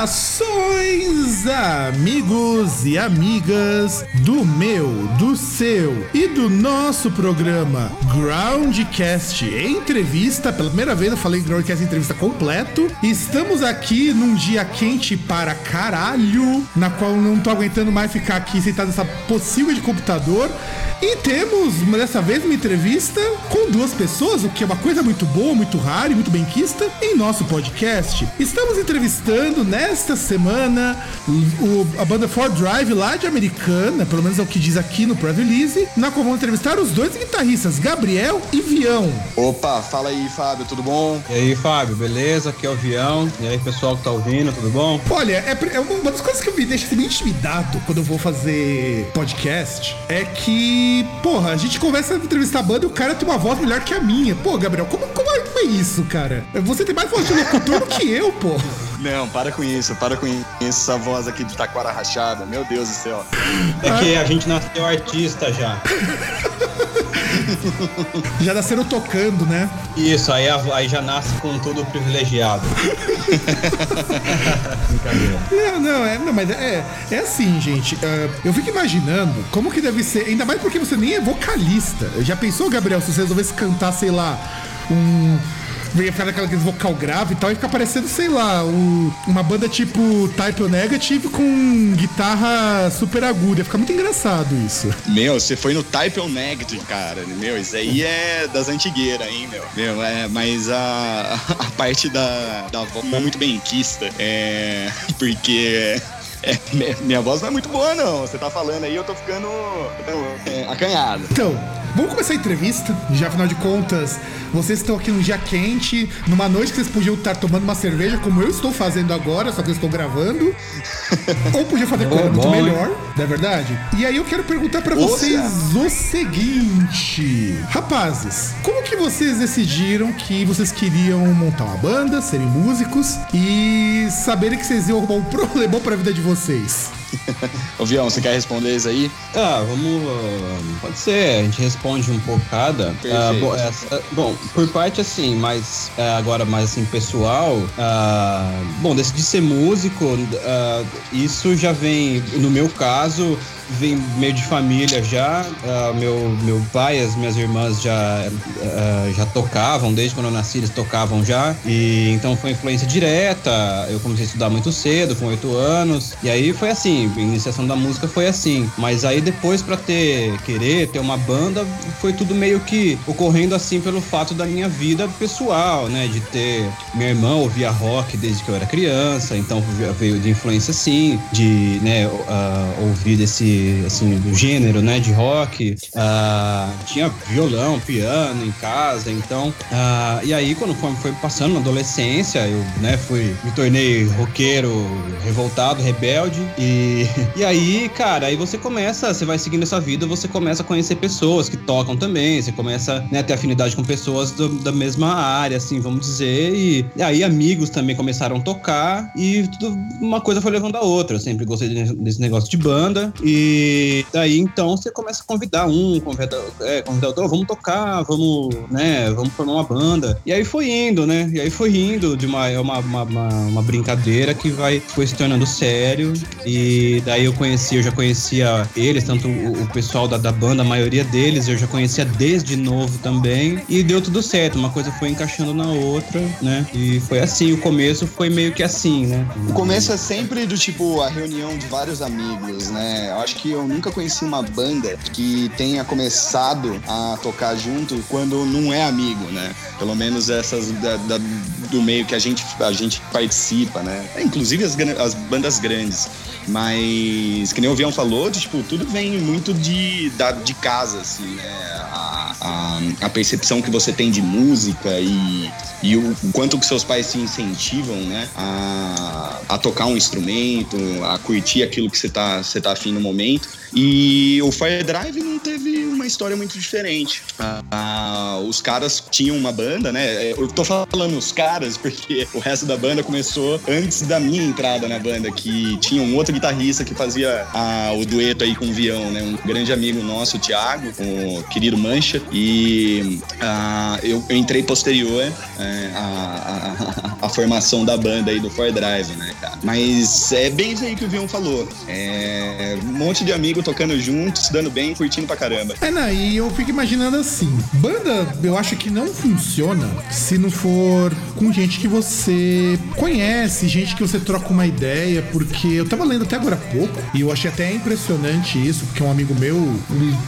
abraço! Saudações, amigos e amigas do meu, do seu e do nosso programa Groundcast Entrevista. Pela primeira vez eu falei Groundcast Entrevista completo. Estamos aqui num dia quente para caralho, na qual não tô aguentando mais ficar aqui sentado nessa possível de computador. E temos, dessa vez, uma entrevista com duas pessoas, o que é uma coisa muito boa, muito rara e muito benquista em nosso podcast. Estamos entrevistando nesta semana o, a banda Ford Drive lá de Americana, pelo menos é o que diz aqui no press release, na qual vamos entrevistar os dois guitarristas, Gabriel e Vião. Opa, fala aí, Fábio, tudo bom? E aí, Fábio, beleza? Aqui é o Vião. E aí, pessoal que tá ouvindo, tudo bom? Olha, é, é uma das coisas que me deixa assim, intimidado quando eu vou fazer podcast é que porra, a gente conversa na entrevista a banda e o cara tem uma voz melhor que a minha. Pô, Gabriel, como, como é isso, cara? Você tem mais voz de locutor do que eu, pô. Não, para com isso, para com isso, essa voz aqui de taquara rachada, meu Deus do céu. É que a gente nasceu artista já. já nasceram tocando, né? Isso, aí, aí já nasce com tudo privilegiado. não, não, é, não, mas é, é assim, gente. Uh, eu fico imaginando como que deve ser, ainda mais porque você nem é vocalista. Já pensou, Gabriel, se você resolvesse cantar, sei lá, um ia ficar naquela vocal grave e tal, e ficar parecendo, sei lá, um, uma banda tipo Type O Negative com guitarra super aguda. Ia ficar muito engraçado isso. Meu, você foi no Type O Negative, cara. Meu, isso aí é das antigueiras, hein, meu. Meu, é, mas a, a parte da, da voz é muito benquista. É. Porque. É, minha voz não é muito boa, não. Você tá falando aí, eu tô ficando é, acanhado. Então, vamos começar a entrevista. Já afinal de contas, vocês estão aqui num dia quente, numa noite que vocês podiam estar tomando uma cerveja, como eu estou fazendo agora, só que eu estou gravando. Ou podiam fazer coisa muito bom, melhor, não é verdade? E aí eu quero perguntar para vocês o seguinte: Rapazes, como que vocês decidiram que vocês queriam montar uma banda, serem músicos e saberem que vocês iam arrumar um problemão pra vida de vocês? Ô Vião, você quer responder isso aí? Ah, vamos. Pode ser, a gente responde um pouco cada. Ah, bom, essa, bom, por parte assim, mas é, agora mais assim, pessoal. Ah, bom, decidi ser músico, ah, isso já vem, no meu caso, vem meio de família já. Uh, meu, meu pai, as minhas irmãs já, uh, já tocavam, desde quando eu nasci eles tocavam já. E então foi influência direta. Eu comecei a estudar muito cedo, com oito anos. E aí foi assim, a iniciação da música foi assim. Mas aí depois para ter, querer ter uma banda, foi tudo meio que ocorrendo assim pelo fato da minha vida pessoal, né? De ter. Minha irmã ouvia rock desde que eu era criança, então veio de influência assim, de né, uh, ouvir desse assim, do gênero, né, de rock. Uh, tinha violão, piano em casa, então. Uh, e aí, quando foi, foi passando na adolescência, eu, né, fui, me tornei roqueiro, revoltado, rebelde. E, e aí, cara, aí você começa, você vai seguindo essa vida, você começa a conhecer pessoas que tocam também, você começa né, a ter afinidade com pessoas do, da mesma área, assim, vamos dizer. E, e, aí, amigos também começaram a tocar, e tudo, uma coisa foi levando a outra. Eu sempre gostei desse negócio de banda. E e daí então você começa a convidar um, convidar, é, convidar outro, vamos tocar, vamos, né, vamos formar uma banda. E aí foi indo, né? E aí foi indo de uma, uma, uma, uma brincadeira que vai, foi se tornando sério. E daí eu conheci, eu já conhecia eles, tanto o, o pessoal da, da banda, a maioria deles eu já conhecia desde novo também. E deu tudo certo, uma coisa foi encaixando na outra, né? E foi assim, o começo foi meio que assim, né? O começo é sempre do tipo a reunião de vários amigos, né? Eu acho que eu nunca conheci uma banda que tenha começado a tocar junto quando não é amigo, né? Pelo menos essas da, da, do meio que a gente, a gente participa, né? Inclusive as, as bandas grandes. Mas, que nem o Vião falou, tipo, tudo vem muito de, da, de casa, assim, né? A, a, a, percepção que você tem de música e, e o, o quanto que seus pais te incentivam, né? A, a tocar um instrumento, a curtir aquilo que você tá, você tá afim no momento. E o Fire Drive não teve uma história muito diferente. Ah, os caras tinham uma banda, né? Eu tô falando os caras porque o resto da banda começou antes da minha entrada na banda, que tinha um outro guitarrista que fazia ah, o dueto aí com o Vião, né? Um grande amigo nosso, o Thiago, o querido Mancha. E ah, eu, eu, entrei posterior é, a, a, a, formação da banda aí do Fire Drive, né, cara? Mas é bem isso aí que o Vião falou. É, um monte de amigos tocando juntos, dando bem, curtindo pra caramba. É, não, e eu fico imaginando assim: banda, eu acho que não funciona se não for com gente que você conhece, gente que você troca uma ideia, porque eu tava lendo até agora há pouco e eu achei até impressionante isso, porque um amigo meu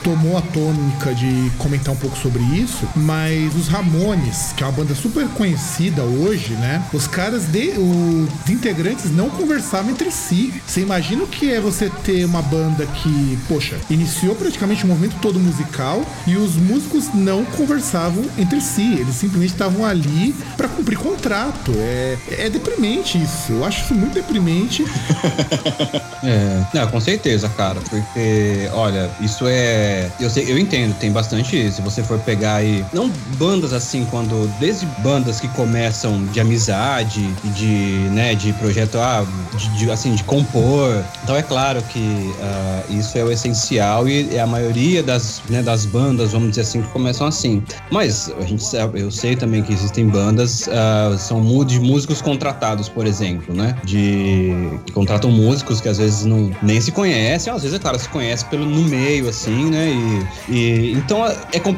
tomou a tônica de comentar um pouco sobre isso, mas os Ramones, que é uma banda super conhecida hoje, né? Os caras, de, os integrantes não conversavam entre si. Você imagina o que é você ter uma banda que poxa, iniciou praticamente o movimento todo musical e os músicos não conversavam entre si. Eles simplesmente estavam ali para cumprir contrato. É, é deprimente isso. Eu acho isso muito deprimente. é, não, com certeza, cara. Porque, olha, isso é. Eu, sei, eu entendo, tem bastante isso. Se você for pegar aí. Não bandas assim, quando. Desde bandas que começam de amizade de, né, de projeto, ah, de, de, assim, de compor. Então é claro que uh, isso é o essencial e é a maioria das, né, das bandas, vamos dizer assim, que começam assim. Mas a gente eu sei também que existem bandas, uh, são de músicos contratados, por exemplo, né? De que contratam músicos que às vezes não nem se conhecem, às vezes é claro se conhece pelo no meio assim, né? E, e então é complicado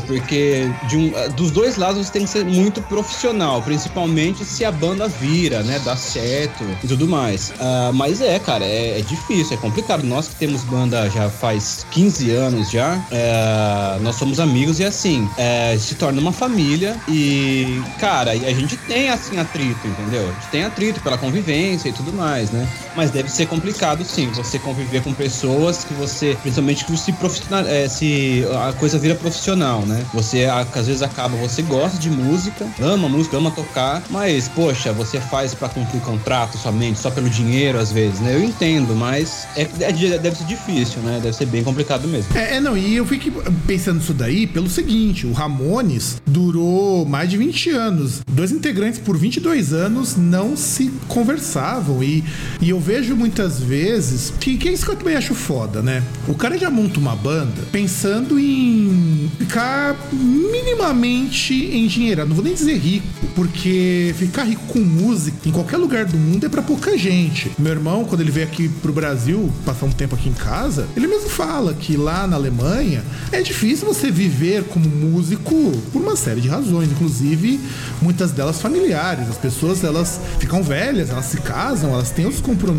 porque de um, dos dois lados você tem que ser muito profissional, principalmente se a banda vira, né? Dá certo e tudo mais. Uh, mas é, cara, é, é difícil, é complicado. Nós que temos banda já faz 15 anos já. É, nós somos amigos e assim, é, se torna uma família e, cara, a gente tem assim atrito, entendeu? A gente tem atrito pela convivência e tudo mais, né? Mas deve ser complicado sim, você conviver com pessoas que você, principalmente que se profissional, é, se a coisa vira profissional, né? Você às vezes acaba, você gosta de música, ama música, ama tocar, mas poxa, você faz para cumprir contrato somente, só pelo dinheiro às vezes, né? Eu entendo, mas é, é deve ser difícil né? Deve ser bem complicado mesmo. É, é, não, e eu fiquei pensando nisso daí pelo seguinte: o Ramones durou mais de 20 anos. Dois integrantes por 22 anos não se conversavam. E, e eu vejo muitas vezes que, que é isso que eu também acho foda, né? O cara já monta uma banda pensando em ficar minimamente engenheirado. Não vou nem dizer rico, porque ficar rico com música em qualquer lugar do mundo é para pouca gente. Meu irmão, quando ele veio aqui pro Brasil, passar um tempo aqui em casa, ele mesmo fala que lá na Alemanha é difícil você viver como músico por uma série de razões, inclusive muitas delas familiares. As pessoas elas ficam velhas, elas se casam, elas têm os compromissos.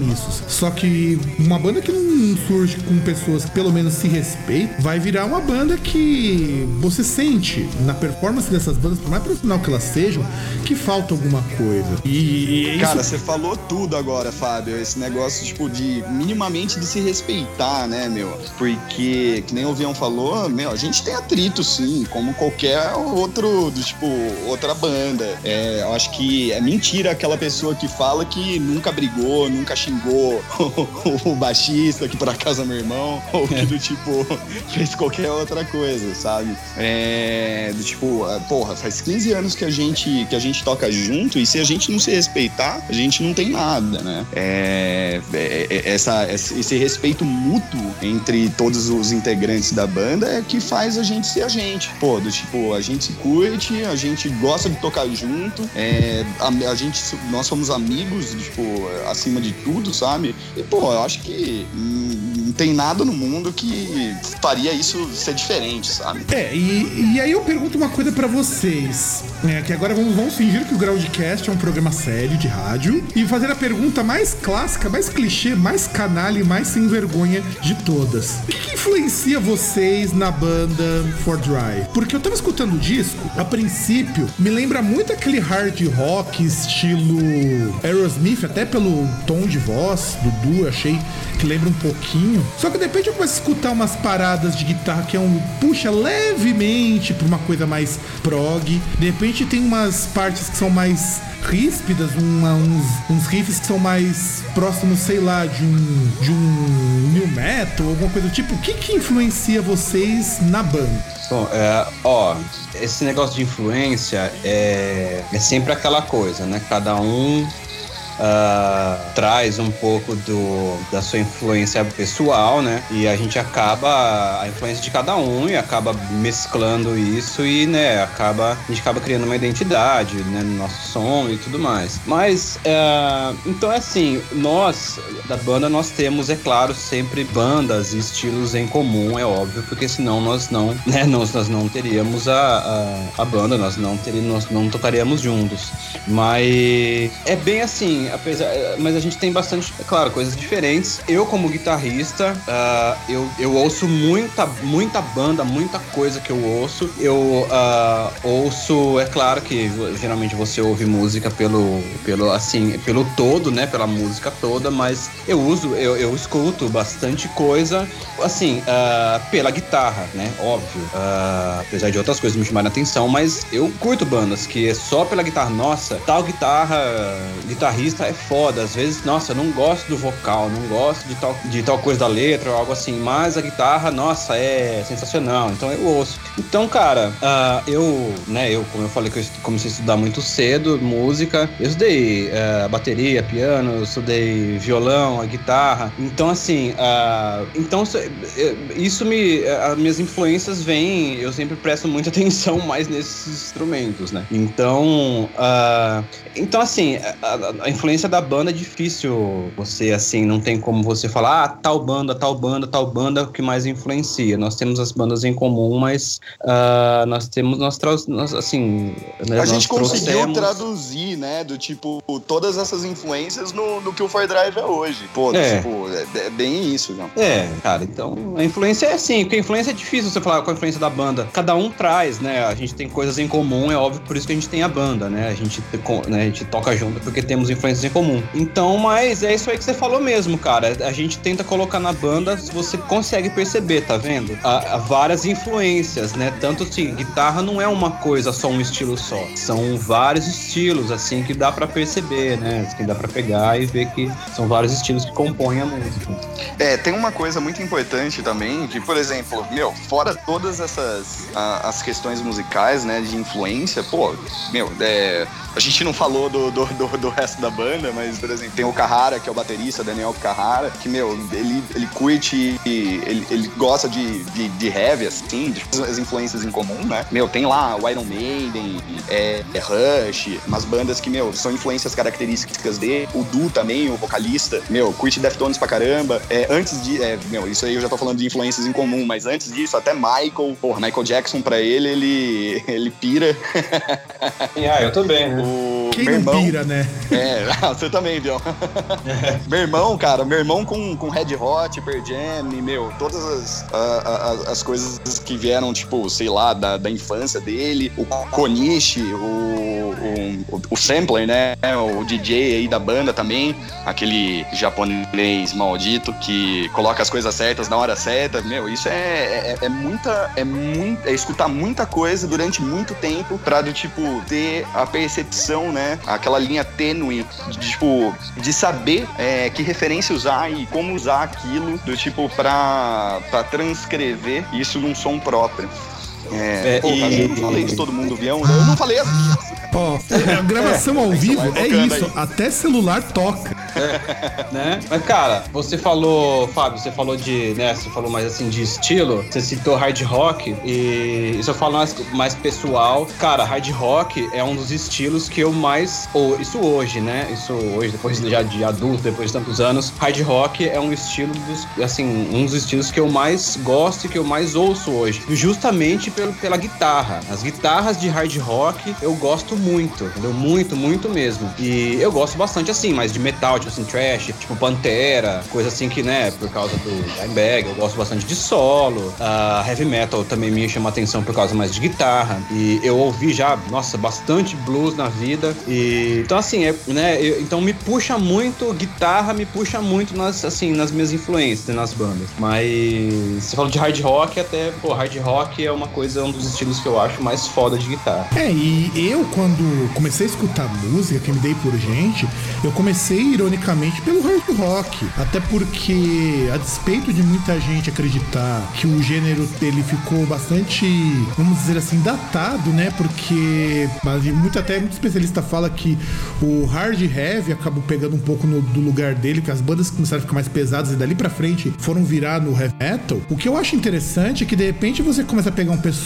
Só que uma banda que não surge com pessoas que pelo menos se respeitam, vai virar uma banda que você sente na performance dessas bandas, por mais profissional que elas sejam, que falta alguma coisa. E, e cara, você falou tudo agora, Fábio. Esse negócio tipo de minimamente de se respeitar né, meu? Porque, que nem o Vião falou, meu, a gente tem atrito, sim, como qualquer outro, tipo, outra banda. É, eu acho que é mentira aquela pessoa que fala que nunca brigou, nunca xingou o, baixista, que por acaso é meu irmão, ou que do tipo, fez qualquer outra coisa, sabe? É, do tipo, é, porra, faz 15 anos que a gente, que a gente toca junto e se a gente não se respeitar, a gente não tem nada, né? É, é, é essa, esse respeito mútuo entre todos os integrantes da banda é que faz a gente ser a gente. Pô, do tipo, a gente se curte, a gente gosta de tocar junto, é, a, a, gente, nós somos amigos, tipo, acima de tudo, sabe? E, pô, eu acho que não tem nada no mundo que faria isso ser diferente, sabe? É, e, e aí eu pergunto uma coisa para vocês, né, que agora vamos, vamos fingir que o Groundcast é um programa sério de rádio e fazer a pergunta mais clássica, mais clichê, mais canalha e mais sem vergonha de todas. O que influencia vocês na banda For Dry? Porque eu tava escutando o disco, a princípio, me lembra muito aquele hard rock estilo Aerosmith, até pelo tom de voz do Du, achei que lembra um pouquinho. Só que de repente eu começo a escutar umas paradas de guitarra que é um puxa levemente pra uma coisa mais prog. De repente tem umas partes que são mais ríspidas, uma, uns, uns riffs que são mais próximos, sei lá, de um, de um new metal, alguma coisa do tipo. O que, que influencia vocês na banda? Bom, é, ó, esse negócio de influência é, é sempre aquela coisa, né? Cada um uh, traz um pouco do, da sua influência pessoal, né? E a gente acaba a influência de cada um e acaba mesclando isso e, né, acaba a gente acaba criando uma identidade, né, no nosso som e tudo mais. Mas uh, então é assim, nós da banda nós temos, é claro, sempre bandas e estilos em comum, é óbvio, porque senão nós não, né, nós, nós não teríamos a, a, a banda, nós não teríamos, nós não tocaríamos juntos. Mas é bem assim, apesar, mas a gente tem bastante, é claro, coisas diferentes. Eu, como guitarrista, uh, eu, eu ouço muita, muita banda, muita coisa que eu ouço. Eu uh, ouço, é claro que geralmente você ouve música pelo, pelo, assim, pelo todo, né? Pela música toda, mas eu uso, eu, eu escuto bastante coisa, assim, uh, pela guitarra, né? Óbvio. apesar de outras coisas me chamarem atenção, mas eu curto bandas que é só pela guitarra. Nossa, tal guitarra, guitarrista é foda. Às vezes, nossa, eu não gosto do vocal, não gosto de tal, de tal coisa da letra ou algo assim, mas a guitarra, nossa, é sensacional. Então eu ouço. Então, cara, uh, eu, né, eu, como eu falei que eu comecei a estudar muito cedo música, eu estudei uh, bateria, piano, eu estudei violão, a guitarra. Então, assim, uh, então isso me. As minhas influências vêm, eu sempre presto muita atenção mais nesses instrumentos, né? Então, então assim, a, a influência influência da banda é difícil você, assim, não tem como você falar, ah, tal banda, tal banda, tal banda que mais influencia. Nós temos as bandas em comum, mas uh, nós temos, nós, nós assim... Né, a gente conseguiu trouxemos... traduzir, né, do tipo, todas essas influências no, no que o Fire Drive é hoje. Pô, é. tipo, é, é bem isso, não. É, cara, então a influência é assim, porque a influência é difícil você falar com a influência da banda. Cada um traz, né, a gente tem coisas em comum, é óbvio, por isso que a gente tem a banda, né, a gente, né, a gente toca junto porque temos influências em comum. Então, mas é isso aí que você falou mesmo, cara. A gente tenta colocar na banda, você consegue perceber, tá vendo? Há várias influências, né? Tanto assim, guitarra não é uma coisa, só um estilo só. São vários estilos, assim, que dá para perceber, né? Que dá para pegar e ver que são vários estilos que compõem a música. É, tem uma coisa muito importante também, que, por exemplo, meu, fora todas essas a, as questões musicais, né, de influência, pô, meu, é, a gente não falou do, do, do, do, resto da banda, mas, por exemplo, tem o Carrara, que é o baterista, Daniel Carrara, que, meu, ele, ele curte, ele, ele gosta de, de, de heavy, assim, de as influências em comum, né? Meu, tem lá o Iron Maiden, é, é Rush, umas bandas que, meu, são influências características dele. O Du também, o vocalista, meu, curte Deftones pra caramba. É, antes de, é, meu, isso aí eu já tô falando de influências em comum, mas antes disso, até Michael, porra, Michael Jackson pra ele, ele, ele pira. ah, eu também, né? O Quem meu irmão, pira, né? É, você também, Bion. meu irmão, cara, meu irmão com, com Red Hot, Pearl Jam, meu, todas as, as, as, coisas que vieram, tipo, sei lá, da, da infância dele, o Konishi, o, o, o sampler, né? O DJ aí da banda também, aquele japonês maldito que coloca as coisas certas na hora certa, meu, isso é, é, é muita, é muito, é escutar muita coisa durante muito tempo pra, do tipo, ter a percepção né? Aquela linha tênue de, tipo, de saber é, que referência usar e como usar aquilo, do tipo, pra, pra transcrever isso num som próprio. É, é pô, e... eu não falei de todo mundo viu? eu não falei as Ó, oh, a gravação é, ao vivo é isso, aí. até celular toca. É, né? Mas, cara, você falou, Fábio, você falou de, né, você falou mais assim de estilo, você citou hard rock, e isso eu falo mais, mais pessoal. Cara, hard rock é um dos estilos que eu mais, ou isso hoje, né, isso hoje, depois já de adulto, depois de tantos anos, hard rock é um estilo, dos, assim, um dos estilos que eu mais gosto e que eu mais ouço hoje, justamente pelo, pela guitarra. As guitarras de hard rock eu gosto muito, entendeu? Muito, muito mesmo. E eu gosto bastante assim, mas de metal, tipo assim, trash, tipo Pantera, coisa assim que, né, por causa do Dimebag, eu gosto bastante de solo. Uh, heavy metal também me chama atenção por causa mais de guitarra. E eu ouvi já, nossa, bastante blues na vida. E então assim, é, né, eu, então me puxa muito guitarra, me puxa muito nas assim, nas minhas influências, nas bandas. Mas você falou de hard rock, até, pô, hard rock é uma coisa, um dos estilos que eu acho mais foda de guitarra. É, e eu quando comecei a escutar música, que me dei por gente, eu comecei ironicamente pelo hard rock, até porque a despeito de muita gente acreditar que o gênero ele ficou bastante, vamos dizer assim, datado, né? Porque muito até muito especialista fala que o hard heavy acabou pegando um pouco no, do lugar dele, que as bandas começaram a ficar mais pesadas e dali para frente foram virar no heavy metal. O que eu acho interessante é que de repente você começa a pegar um pessoal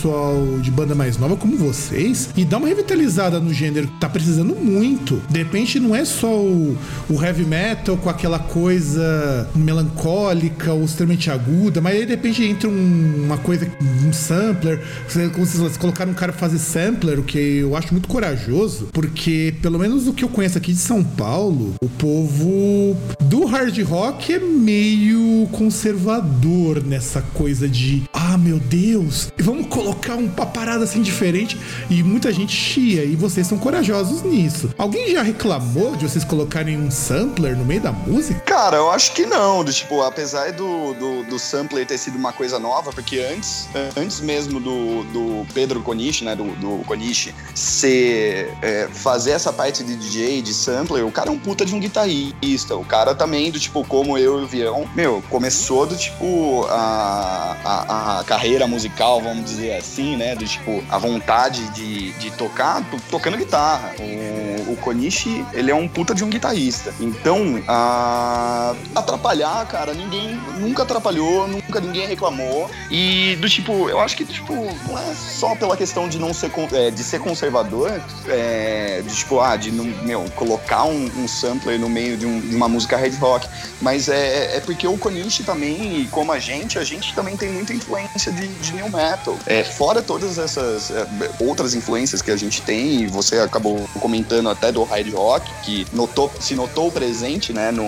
de banda mais nova como vocês e dá uma revitalizada no gênero que tá precisando muito. De repente não é só o, o heavy metal com aquela coisa melancólica ou extremamente aguda, mas aí de repente entra um, uma coisa, um sampler. Vocês, vocês colocaram um cara fazer sampler, o que eu acho muito corajoso, porque pelo menos o que eu conheço aqui de São Paulo, o povo do hard rock é meio conservador nessa coisa de ah, meu Deus, vamos colocar uma parada assim diferente e muita gente chia e vocês são corajosos nisso. Alguém já reclamou de vocês colocarem um sampler no meio da música? Cara, eu acho que não. Do, tipo, apesar do, do, do sampler ter sido uma coisa nova, porque antes, antes mesmo do, do Pedro Konishi, né, do, do Konishi, ser, é, fazer essa parte de DJ, de sampler, o cara é um puta de um guitarrista. O cara também, do tipo, como eu e o Vião, meu, começou do tipo a, a, a carreira musical, vamos dizer assim, né? Do tipo, a vontade de, de tocar, tocando guitarra. O, o Konishi, ele é um puta de um guitarrista. Então, a, atrapalhar, cara, ninguém nunca atrapalhou, nunca ninguém reclamou. E do tipo, eu acho que, tipo, não é só pela questão de não ser, é, de ser conservador, é, de tipo, ah, de meu, colocar um, um sampler no meio de, um, de, uma música hard rock. Mas é, é porque o Konishi também, como a gente, a gente também tem muita influência de, de new metal. É, fora todas essas é, outras influências que a gente tem, e você acabou comentando até do hard rock, que notou, se notou presente, né, no,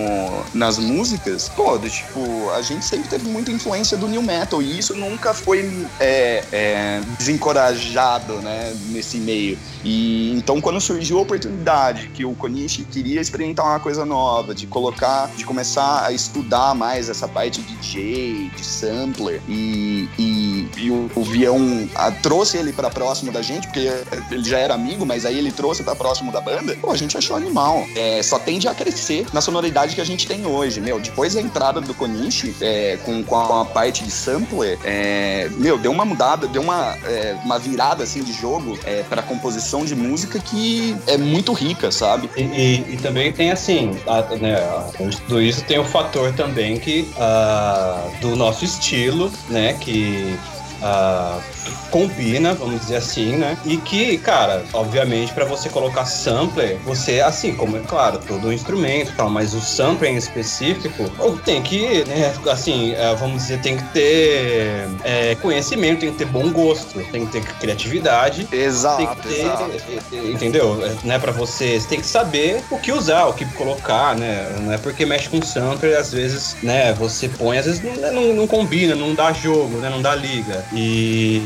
nas músicas, pô, tipo, a gente sempre teve muita influência do new metal, e isso nunca foi é, é, desencorajado, né, nesse meio. E então quando surgiu a oportunidade que o Konishi queria experimentar uma coisa nova, de colocar, de começar a estudar mais essa parte de DJ, de sampler e, e, e o, o Vião a, trouxe ele para próximo da gente, porque ele já era amigo, mas aí ele trouxe para próximo da banda, pô, a gente achou animal. É, só tende a crescer na sonoridade que a gente tem hoje, meu. Depois da entrada do Konishi, é, com, com a, parte de sampler, é, meu, deu uma mudada, deu uma, é, uma virada assim de jogo é, para composição de música que é muito rica, sabe? E, e, e também tem assim, a, né, tudo isso tem o fator também que uh, do nosso estilo, né, que uh, combina, vamos dizer assim, né? E que, cara, obviamente, para você colocar sampler, você, assim, como é claro, todo instrumento e tal, mas o sampler em específico, tem que, né, assim, é, vamos dizer, tem que ter é, conhecimento, tem que ter bom gosto, tem que ter criatividade. Exato, tem que ter, exato. Entendeu? É, né, para você, você tem que saber o que usar, o que colocar, né? Não é porque mexe com sampler, às vezes, né, você põe, às vezes não, não, não combina, não dá jogo, né, não dá liga. E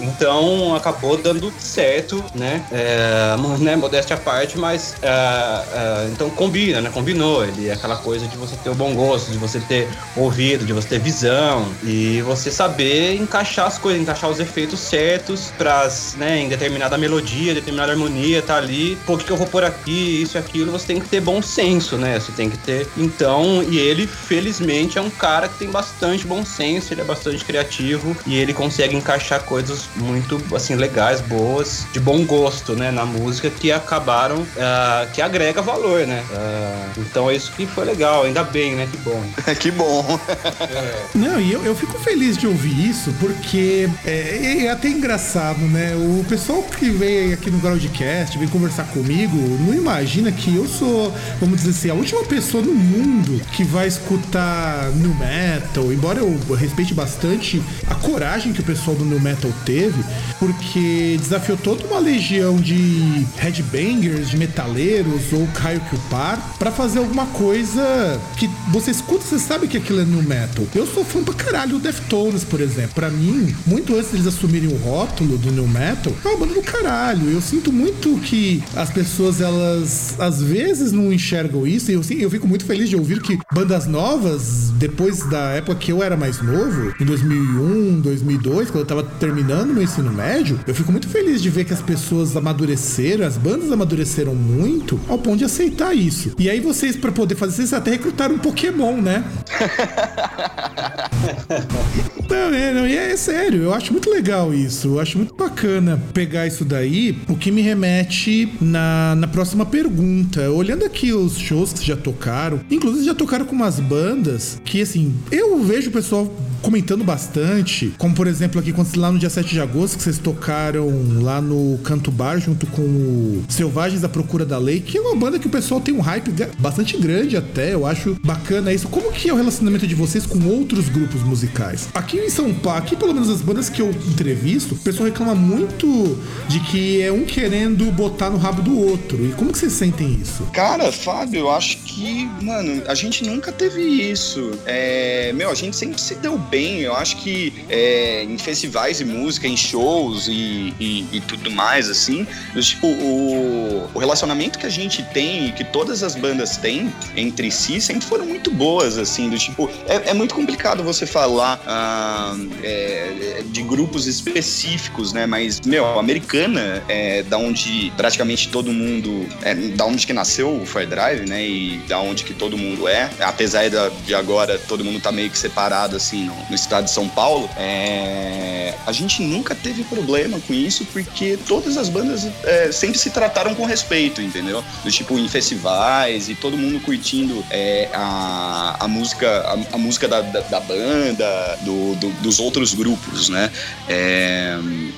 então acabou dando certo, né? É, né modéstia à parte, mas é, é, então combina, né? Combinou. Ele é aquela coisa de você ter o bom gosto, de você ter ouvido, de você ter visão e você saber encaixar as coisas, encaixar os efeitos certos para, né, em determinada melodia, determinada harmonia, tá ali. Pô, o que, que eu vou pôr aqui, isso e aquilo, você tem que ter bom senso, né? Você tem que ter. Então, e ele, felizmente, é um cara que tem bastante bom senso, ele é bastante criativo e ele consegue encaixar coisas muito assim legais, boas, de bom gosto, né, na música que acabaram uh, que agrega valor, né? Uh, então é isso que foi legal, ainda bem, né? Que bom. que bom. é. Não, e eu, eu fico feliz de ouvir isso porque é, é, até engraçado, né? O pessoal que vem aqui no Groundcast, vem conversar comigo, não imagina que eu sou, vamos dizer assim, a última pessoa no mundo que vai escutar new metal, embora eu respeite bastante a coragem que o pessoal do new metal teve, porque desafiou toda uma legião de headbangers, de metaleiros ou Caio Par para fazer alguma coisa que você escuta, você sabe que aquilo é new metal. Eu sou fã pra caralho do Deftones, por exemplo. Para mim, muito antes deles assumirem o rótulo do new metal, é uma banda do caralho. Eu sinto muito que as pessoas, elas às vezes não enxergam isso. E eu, eu fico muito feliz de ouvir que bandas novas, depois da época que eu era mais novo, em 2001, 2002, quando eu tava terminando meu ensino médio, eu fico muito feliz de ver que as pessoas amadureceram, as bandas amadureceram muito ao ponto de aceitar isso. E aí vocês, para poder fazer isso, até recrutaram um Pokémon, né? não, é, não, e é, é sério, eu acho muito legal isso. Eu acho muito bacana pegar isso daí, o que me remete na, na próxima pergunta. Olhando aqui os shows que já tocaram, inclusive já tocaram com umas bandas que, assim, eu vejo o pessoal comentando bastante, como por exemplo aqui quando lá no dia 7 de agosto que vocês tocaram lá no Canto Bar junto com o Selvagens da Procura da Lei, que é uma banda que o pessoal tem um hype bastante grande até, eu acho bacana isso. Como que é o relacionamento de vocês com outros grupos musicais? Aqui em São Paulo, aqui pelo menos as bandas que eu entrevisto, o pessoal reclama muito de que é um querendo botar no rabo do outro. E como que vocês sentem isso? Cara, Fábio, eu acho que, mano, a gente nunca teve isso. É, meu, a gente sempre se deu bem bem. Eu acho que é, em festivais de música, em shows e, e, e tudo mais, assim, tipo, o, o, relacionamento que a gente tem e que todas as bandas têm entre si sempre foram muito boas, assim, do tipo, é, é muito complicado você falar ah, é, de grupos específicos, né? Mas, meu, a americana é da onde praticamente todo mundo, é da onde que nasceu o Fire Drive, né? E da onde que todo mundo é, apesar de agora todo mundo tá meio que separado, assim, no, no estado de São Paulo, é, a gente nunca teve problema com isso porque todas as bandas é, sempre se trataram com respeito, entendeu? Do tipo em festivais e todo mundo curtindo é, a, a música a, a música da, da, da banda, do, do, dos outros grupos, né? É,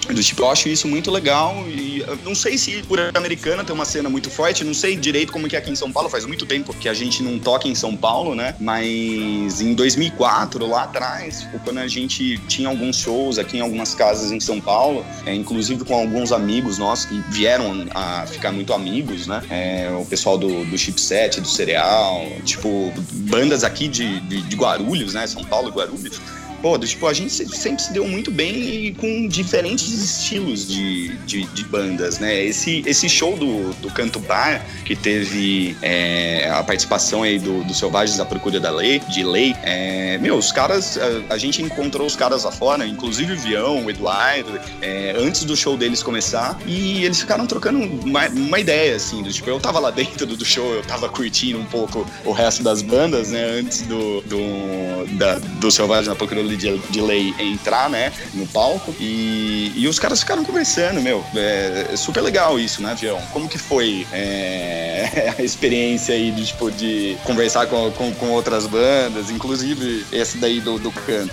do tipo, eu acho isso muito legal e não sei se por americana tem uma cena muito forte, não sei direito como que é aqui em São Paulo, faz muito tempo que a gente não toca em São Paulo, né? Mas em 2004, lá atrás, foi quando a gente tinha alguns shows aqui em algumas casas em São Paulo, é, inclusive com alguns amigos nossos que vieram a ficar muito amigos, né? É, o pessoal do, do Chipset, do Cereal, tipo, bandas aqui de, de, de Guarulhos, né? São Paulo e Guarulhos pô, tipo, a gente sempre se deu muito bem e com diferentes estilos de, de, de bandas, né? Esse, esse show do, do Canto Bar, que teve é, a participação aí do, do Selvagens da Procura da Lei, de Lei, é, meu, os caras, a, a, gente encontrou os caras lá fora, inclusive o Vião, o Eduardo, é, antes do show deles começar, e eles ficaram trocando uma, uma ideia, assim, do, tipo, eu tava lá dentro do show, eu tava curtindo um pouco o resto das bandas, né, antes do, do, da, do Selvagens da Procura de, de lei entrar, né, no palco. E, e os caras ficaram conversando, meu. É, é super legal isso, né, Avião? Como que foi é, a experiência aí de, tipo, de conversar com, com, com, outras bandas, inclusive esse daí do, do canto?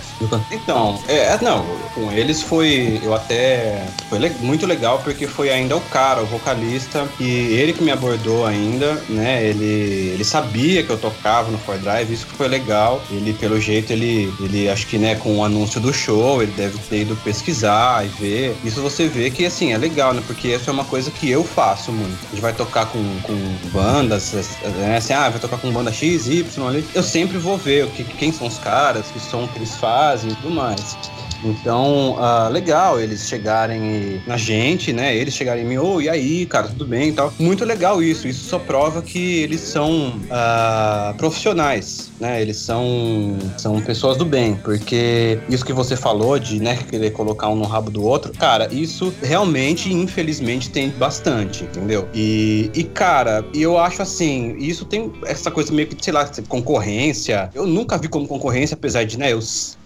Então, é, é não, com eles foi, eu até, foi le muito legal porque foi ainda o cara, o vocalista, e ele que me abordou ainda, né, ele, ele sabia que eu tocava no Ford Drive, isso que foi legal. Ele, pelo jeito, ele, ele acho que, né, com o anúncio do show, ele deve ter ido pesquisar e ver. Isso você vê que, assim, é legal, né? Porque isso é uma coisa que eu faço muito. A gente vai tocar com, com bandas, né? Assim, ah, vai tocar com banda X, Y ali. Eu sempre vou ver o que, quem são os caras, que som que eles fazem e tudo mais. Então, uh, legal eles chegarem na gente, né? Eles chegarem em mim, ô, oh, e aí, cara, tudo bem e tal. Muito legal isso. Isso só prova que eles são uh, profissionais, né? Eles são, são pessoas do bem, porque isso que você falou de, né, querer colocar um no rabo do outro, cara, isso realmente, infelizmente, tem bastante, entendeu? E, e cara, eu acho assim, isso tem essa coisa meio que, sei lá, concorrência. Eu nunca vi como concorrência, apesar de, né, eu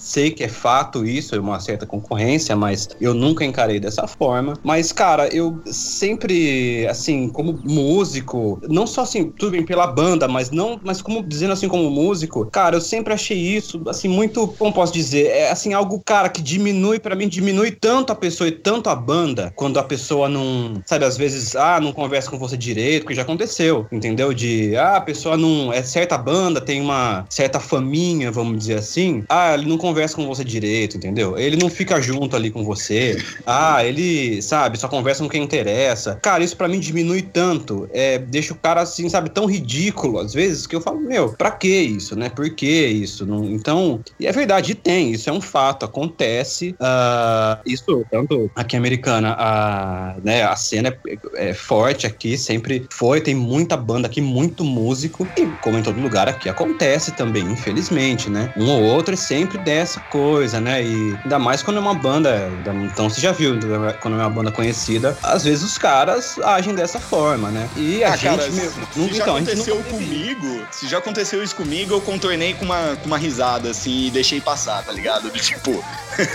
sei que é fato isso, é uma certa concorrência, mas eu nunca encarei dessa forma. Mas, cara, eu sempre, assim, como músico, não só assim, tudo bem pela banda, mas não, mas como dizendo assim, como músico, cara, eu sempre achei isso, assim, muito, como posso dizer, é assim, algo, cara, que diminui, para mim, diminui tanto a pessoa e tanto a banda, quando a pessoa não, sabe, às vezes, ah, não conversa com você direito, que já aconteceu, entendeu? De, ah, a pessoa não, é certa banda, tem uma certa faminha, vamos dizer assim, ah, ele não conversa conversa com você direito, entendeu? Ele não fica junto ali com você. Ah, ele, sabe, só conversa com quem interessa. Cara, isso para mim diminui tanto, é, deixa o cara assim, sabe, tão ridículo às vezes que eu falo, meu, pra que isso, né? Por que isso? Não, então, e é verdade, tem, isso é um fato, acontece. Uh, isso, tanto aqui americana, a, né, a cena é, é forte aqui, sempre foi, tem muita banda aqui, muito músico, e como em todo lugar aqui acontece também, infelizmente, né? Um ou outro é sempre dessa coisa, né? E ainda mais quando é uma banda, então você já viu, quando é uma banda conhecida, às vezes os caras agem dessa forma, né? E a ah, gente, cara, meu, se, nunca, já então, aconteceu comigo, se já aconteceu isso comigo, eu contornei com uma, com uma risada, assim, e deixei passar, tá ligado? Do tipo,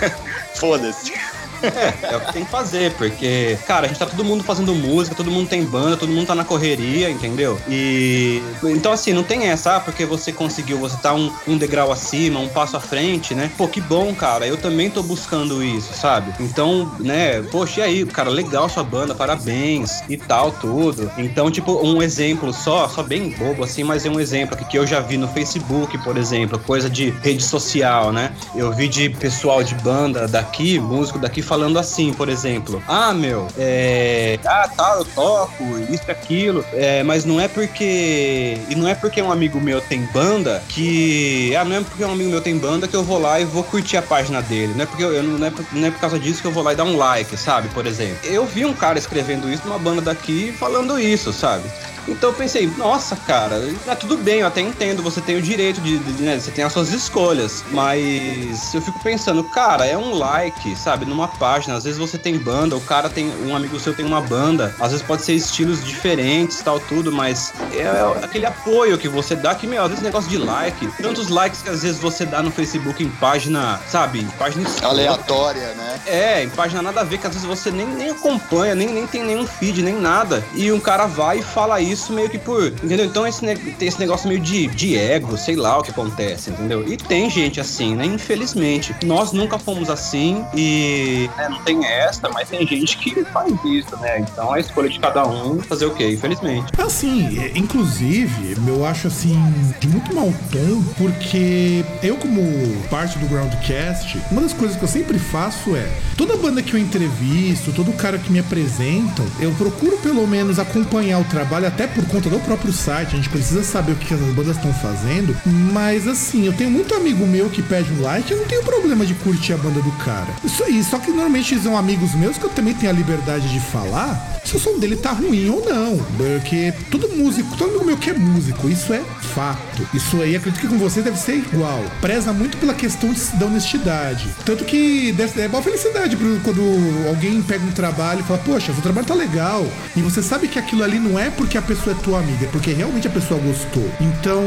foda-se. É, é o que tem que fazer, porque, cara, a gente tá todo mundo fazendo música, todo mundo tem banda, todo mundo tá na correria, entendeu? E. Então, assim, não tem essa, ah, porque você conseguiu, você tá um, um degrau acima, um passo à frente, né? Pô, que bom, cara, eu também tô buscando isso, sabe? Então, né, poxa, e aí, cara, legal sua banda, parabéns e tal, tudo. Então, tipo, um exemplo só, só bem bobo assim, mas é um exemplo que eu já vi no Facebook, por exemplo, coisa de rede social, né? Eu vi de pessoal de banda daqui, músico daqui, falando assim, por exemplo, ah, meu, é, ah, tá, eu toco, isso e aquilo, é, mas não é porque, e não é porque um amigo meu tem banda que, ah, não é porque um amigo meu tem banda que eu vou lá e vou curtir a página dele, não é porque eu, eu não, é, não é por causa disso que eu vou lá e dar um like, sabe, por exemplo. Eu vi um cara escrevendo isso numa banda daqui falando isso, sabe? Então eu pensei, nossa, cara, é tudo bem, eu até entendo, você tem o direito de, de, né, você tem as suas escolhas, mas eu fico pensando, cara, é um like, sabe, numa página, às vezes você tem banda, o cara tem, um amigo seu tem uma banda, às vezes pode ser estilos diferentes, tal, tudo, mas é, é aquele apoio que você dá, que, meu, às vezes negócio de like, tantos likes que às vezes você dá no Facebook em página, sabe, em página aleatória, né? É, em página nada a ver, que às vezes você nem, nem acompanha, nem, nem tem nenhum feed, nem nada, e um cara vai e fala isso isso meio que por. Entendeu? Então esse, esse negócio meio de, de ego, sei lá o que acontece, entendeu? E tem gente assim, né? Infelizmente. Nós nunca fomos assim e né, não tem esta, mas tem gente que faz isso, né? Então a escolha de cada um fazer o quê? Infelizmente. Assim, é, inclusive, eu acho assim, de muito mau tom, porque eu, como parte do Groundcast, uma das coisas que eu sempre faço é toda banda que eu entrevisto, todo cara que me apresentam, eu procuro pelo menos acompanhar o trabalho até por conta do próprio site, a gente precisa saber o que as bandas estão fazendo. Mas assim, eu tenho muito amigo meu que pede um like, eu não tenho problema de curtir a banda do cara. Isso aí, só que normalmente são amigos meus que eu também tenho a liberdade de falar se o som dele tá ruim ou não. Porque todo músico, todo amigo meu que é músico, isso é fato. Isso aí, acredito que com você deve ser igual. Preza muito pela questão de, da honestidade. Tanto que deve, é uma felicidade quando alguém pega um trabalho e fala, poxa, o trabalho tá legal. E você sabe que aquilo ali não é porque a pessoa é tua amiga, é porque realmente a pessoa gostou. Então,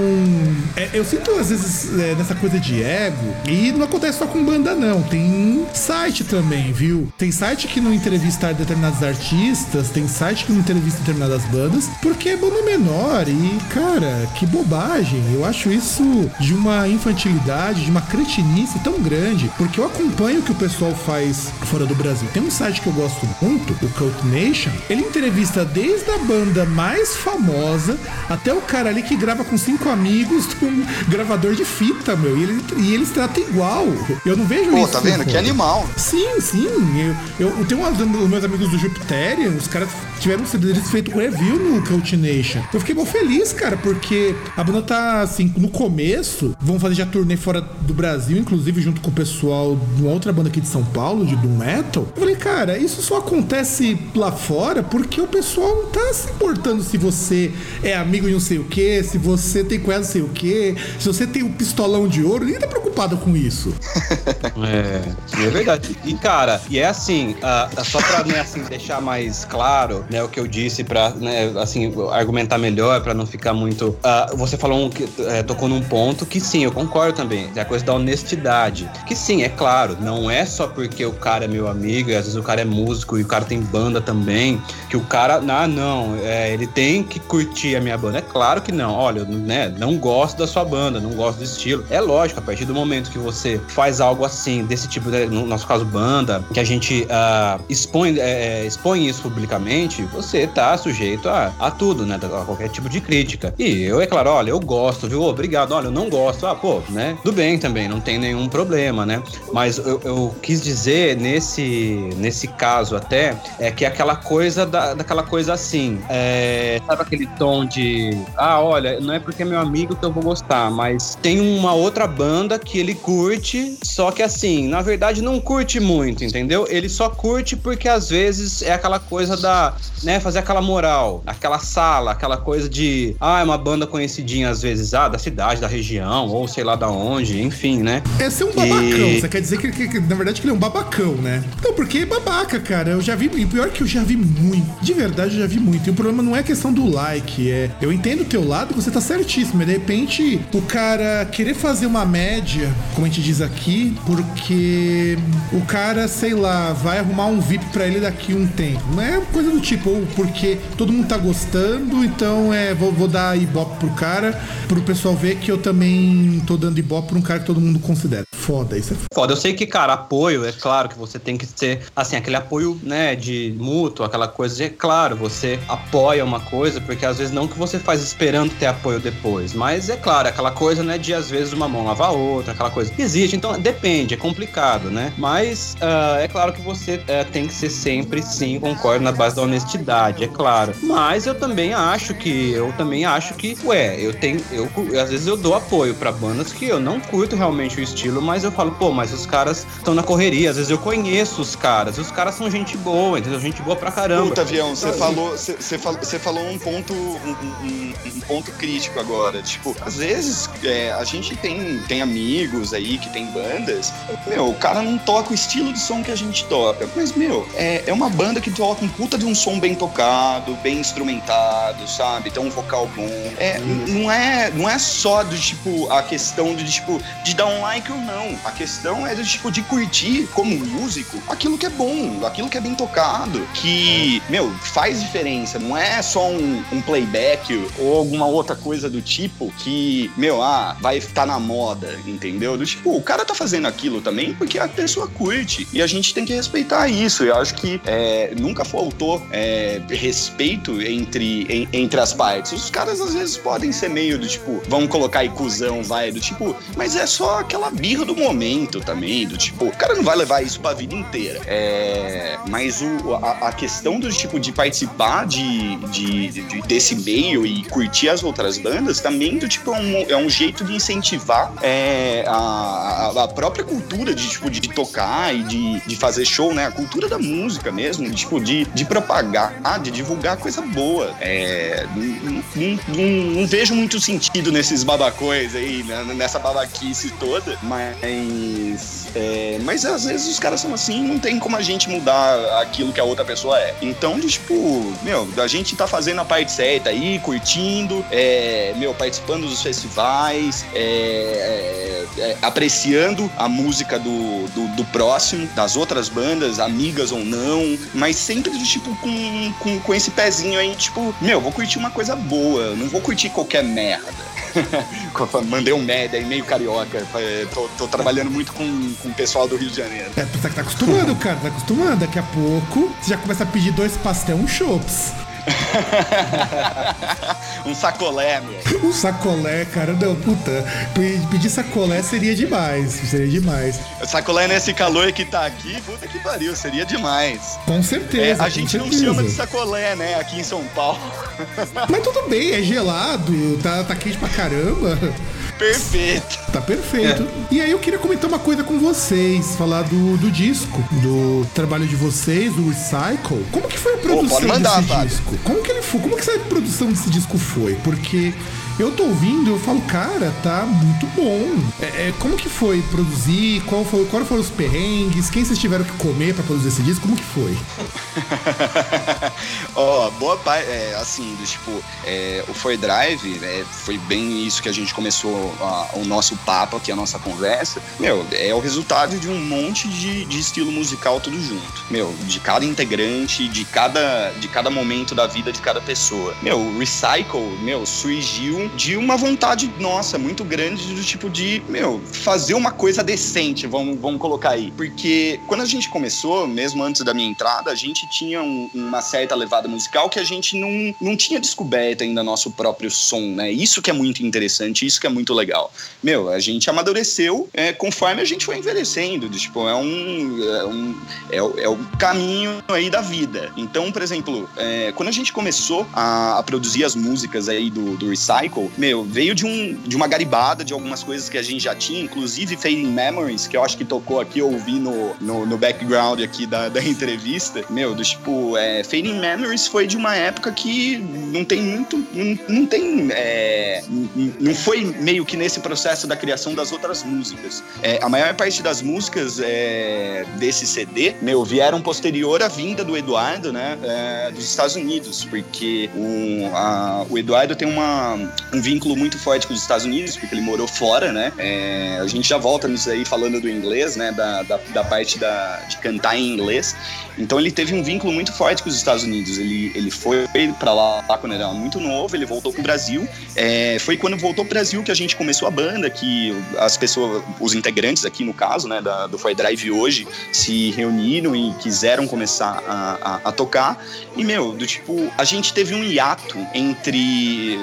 é, eu sinto às vezes é, nessa coisa de ego, e não acontece só com banda, não. Tem site também, viu? Tem site que não entrevista determinados artistas, tem site que não entrevista determinadas bandas, porque é banda menor. E, cara, que bobagem. Eu acho isso de uma infantilidade, de uma cretinice tão grande, porque eu acompanho o que o pessoal faz fora do Brasil. Tem um site que eu gosto muito, o Cult Nation, ele entrevista desde a banda mais famosa, até o cara ali que grava com cinco amigos um gravador de fita, meu. E, ele, e eles tratam igual. Eu não vejo Pô, isso. Pô, tá vendo? Que animal. Sim, sim. Eu, eu, eu tenho um, meus amigos do Jupiterian, os caras tiveram um CD feito com review no Cult Nation. Eu fiquei muito feliz, cara, porque a banda tá, assim, no começo, vão fazer já turnê fora do Brasil, inclusive junto com o pessoal de uma outra banda aqui de São Paulo, de Doom Metal. Eu falei, cara, isso só acontece lá fora porque o pessoal não tá se importando se você é amigo de não sei o que, se você tem ela não sei o que, se você tem um pistolão de ouro, ninguém tá preocupado com isso. é, é verdade. E, cara, e é assim, uh, só pra né, assim, deixar mais claro, né, o que eu disse pra, né, assim, argumentar melhor, pra não ficar muito... Uh, você falou, um, é, tocou num ponto que sim, eu concordo também, é a coisa da honestidade. Que sim, é claro, não é só porque o cara é meu amigo, e às vezes o cara é músico e o cara tem banda também, que o cara, ah, não, é, ele tem que curtir a minha banda. É claro que não. Olha, né, não gosto da sua banda, não gosto do estilo. É lógico, a partir do momento momento que você faz algo assim, desse tipo, né, no nosso caso, banda, que a gente uh, expõe, é, é, expõe isso publicamente, você tá sujeito a, a tudo, né? A qualquer tipo de crítica. E eu, é claro, olha, eu gosto, viu? Obrigado, olha, eu não gosto. Ah, pô, né? Tudo bem também, não tem nenhum problema, né? Mas eu, eu quis dizer nesse, nesse caso até, é que aquela coisa da, daquela coisa assim, é, sabe aquele tom de, ah, olha, não é porque é meu amigo que eu vou gostar, mas tem uma outra banda que ele curte, só que assim, na verdade não curte muito, entendeu? Ele só curte porque às vezes é aquela coisa da, né, fazer aquela moral, aquela sala, aquela coisa de, ah, é uma banda conhecidinha às vezes, ah, da cidade, da região, ou sei lá da onde, enfim, né? É ser um babacão, e... você quer dizer que, que, na verdade que ele é um babacão, né? Não, porque é babaca, cara, eu já vi, e pior que eu já vi muito, de verdade eu já vi muito, e o problema não é questão do like, é, eu entendo o teu lado, você tá certíssimo, mas de repente o cara querer fazer uma média, como a gente diz aqui, porque o cara, sei lá, vai arrumar um VIP para ele daqui um tempo. Não é coisa do tipo, ou porque todo mundo tá gostando, então é, vou, vou dar ibope pro cara, pro pessoal ver que eu também tô dando ibope pra um cara que todo mundo considera. Foda, isso é foda. foda. Eu sei que, cara, apoio, é claro que você tem que ser, assim, aquele apoio, né, de mútuo, aquela coisa, é claro, você apoia uma coisa, porque às vezes não que você faz esperando ter apoio depois, mas é claro, aquela coisa, né, de às vezes uma mão lavar a outra, aquela coisa existe, então depende, é complicado, né, mas uh, é claro que você uh, tem que ser sempre, sim, concordo, na base da honestidade, é claro, mas eu também acho que, eu também acho que, ué, eu tenho, eu, às vezes eu dou apoio para bandas que eu não curto realmente o estilo, mas eu falo, pô, mas os caras estão na correria, às vezes eu conheço os caras, os caras são gente boa, entendeu? Gente boa pra caramba. Puta, Avião, você então, falou, você falou, falou um ponto, um, um, um, ponto crítico agora, tipo, às vezes é, a gente tem, tem amigos aí que tem bandas, meu, o cara não toca o estilo de som que a gente toca, mas, meu, é, é uma banda que toca um puta de um som bem tocado, bem instrumentado, sabe? Tem um vocal bom. É, não, é, não é só do tipo, a questão de, tipo, de dar um like ou não. A questão é do tipo, de curtir como músico aquilo que é bom, aquilo que é bem tocado, que, meu, faz diferença. Não é só um, um playback ou alguma outra coisa do tipo que, meu, ah, vai estar tá na moda, entendeu? Do tipo, o cara tá fazendo aquilo também porque a pessoa curte. E a gente tem que respeitar isso. Eu acho que é, nunca faltou é, respeito entre, em, entre as partes. Os caras às vezes podem ser meio do tipo, vamos colocar aí cuzão, vai, do tipo, mas é só aquela birra do momento também, do tipo, o cara não vai levar isso pra vida inteira. É, mas o, a, a questão do tipo de participar de, de, de, desse meio e curtir as outras bandas também do tipo é um, é um jeito de incentivar é, a, a própria cultura de tipo de tocar e de, de fazer show, né? A cultura da música mesmo, de, tipo de, de propagar, de divulgar coisa boa. É, não, não, não, vejo muito sentido nesses babacões aí, né? nessa babaquice toda, mas é, mas às vezes os caras são assim, não tem como a gente mudar aquilo que a outra pessoa é. Então, tipo, meu, a gente tá fazendo a parte certa aí, curtindo, é, meu, participando dos festivais, é, é, é apreciando a música do, do, do, próximo, das outras bandas, amigas ou não, mas sempre, tipo, com, com, com esse pezinho aí, tipo, meu, vou curtir uma coisa boa, não vou curtir qualquer merda. Mandei um média aí, meio carioca. Tô, tô, trabalhando muito com, com o pessoal do Rio de Janeiro. É, tá, tá acostumando, cara, tá acostumando. Daqui a pouco você já começa a pedir dois pastel, um chops. um sacolé, meu. Um sacolé, cara. Não, puta. Pedir sacolé seria demais. Seria demais. Sacolé nesse calor que tá aqui, puta que pariu, seria demais. Com certeza. É, a gente certeza. não chama de sacolé, né, aqui em São Paulo. Mas tudo bem, é gelado, tá, tá quente pra caramba. Perfeito. Tá perfeito. É. E aí eu queria comentar uma coisa com vocês, falar do, do disco, do trabalho de vocês, do Recycle. Como que foi a produção mandar, desse disco? Como que ele foi? Como que essa produção desse disco foi? Porque eu tô ouvindo, eu falo, cara, tá muito bom. É, é, como que foi produzir? Qual foi, qual foram os perrengues? Quem vocês tiveram que comer para produzir esse disco? Como que foi? Ó, oh, boa parte, é, assim, do, tipo, é, o Foi Drive, é, foi bem isso que a gente começou a, o nosso papo aqui, a nossa conversa, meu, é o resultado de um monte de, de estilo musical tudo junto. Meu, de cada integrante, de cada, de cada momento da vida de cada pessoa. Meu, Recycle, meu, surgiu de uma vontade nossa muito grande do tipo de, meu, fazer uma coisa decente, vamos, vamos colocar aí. Porque quando a gente começou, mesmo antes da minha entrada, a gente tinha um, uma certa levada musical que a gente não, não tinha descoberto ainda nosso próprio som, né? Isso que é muito interessante, isso que é muito legal. Meu, a gente amadureceu é, conforme a gente foi envelhecendo. Tipo, é um, é um é, é, o caminho aí da vida. Então, por exemplo, é, quando a gente começou a, a, produzir as músicas aí do, do Recycle, meu, veio de, um, de uma garibada de algumas coisas que a gente já tinha, inclusive Fading Memories, que eu acho que tocou aqui, eu ouvi no, no, no background aqui da, da entrevista. Meu, do tipo, é, Fading Memories foi de uma época que não tem muito. Não, não tem. É, não foi meio que nesse processo da criação das outras músicas. É, a maior parte das músicas é, desse CD, meu, vieram posterior à vinda do Eduardo, né, é, dos Estados Unidos, porque o, a, o Eduardo tem uma, um vínculo muito forte com os Estados Unidos, porque ele morou fora, né. É, a gente já volta nisso aí falando do inglês, né, da, da, da parte da, de cantar em inglês. Então ele teve um vínculo muito forte com os Estados Unidos. Ele, ele foi para lá quando ele era muito novo, ele voltou pro Brasil. É, foi quando voltou pro Brasil que a gente começou a banda, que as pessoas, os integrantes aqui no caso, né, da, do Fire Drive hoje, se reuniram e quiseram começar a, a, a, tocar. E, meu, do tipo, a gente teve um hiato entre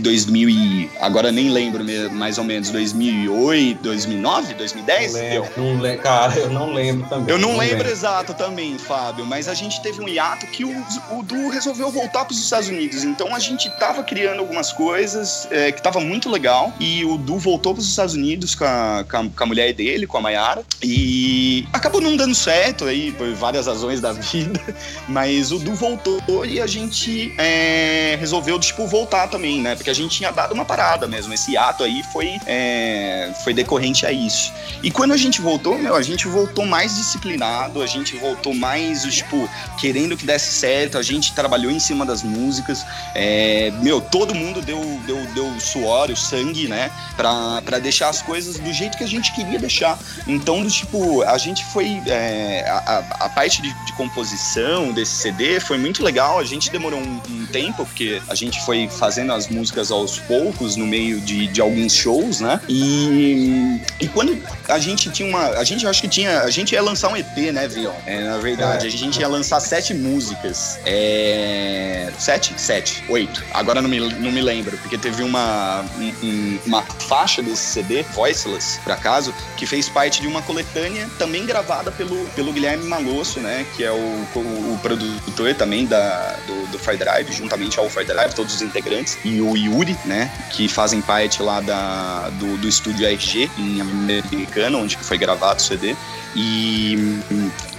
2000 hum, e... agora nem lembro mais ou menos, 2008, 2009, 2010? Não lembro, não le cara, eu não lembro também. Eu não, não lembro, lembro exato também, Fábio, mas a gente teve um hiato que o, o Du resolveu voltar para os Estados Unidos. Então a gente tava criando algumas coisas é, que tava muito legal e o Du voltou para os Estados Unidos com a, com a, com a mulher dele, com a Mayara, e acabou não dando certo aí por várias razões da vida, mas o Du voltou e a gente é, resolveu, tipo, voltar também, né? Porque a gente tinha dado uma parada mesmo. Esse ato aí foi, é, foi decorrente a isso. E quando a gente voltou, meu, a gente voltou mais disciplinado, a gente voltou mais, tipo, querendo que desse certo, a gente trabalhou em cima das músicas. É, meu, todo mundo deu, deu, deu suor, o sangue, né? Pra, pra deixar as coisas do jeito que a gente queria deixar. Então, do, tipo, a gente foi. É, a, a, parte de, de, composição desse CD foi muito legal. A gente demorou um, um, tempo, porque a gente foi fazendo as músicas aos poucos, no meio de, de alguns shows, né? E, e quando a gente tinha uma. A gente acho que tinha. A gente ia lançar um EP, né, Vion? É, na verdade, é. a gente ia lançar sete músicas. É... Sete? Sete. Oito. Agora não me, não me lembro, porque teve uma, um, uma faixa desse CD, Voiceless, por acaso, que fez parte de uma coletânea também gravada pelo, pelo Guilherme Malosso, né? Que é o, o, o produtor também da, do, do Fire Drive, juntamente ao Fire Drive, todos os integrantes, e o Yuri, né? Que fazem parte lá da, do, do estúdio ARG, em Americana, onde foi gravado o CD. E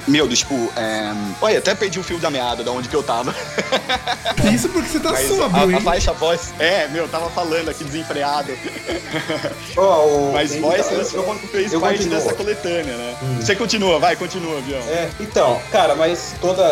meu, tipo, é... olha, até perdi o fio da meada da onde que eu tava. Isso porque você tá Mas sóbrio, a? A baixa voz. É, meu, tava falando aqui desenfreado. Oh, Mas então, voz eu, fez eu parte continuo. dessa coletânea, né? Hum. Você continua, vai, continua, Avião. É, então, cara, mas toda.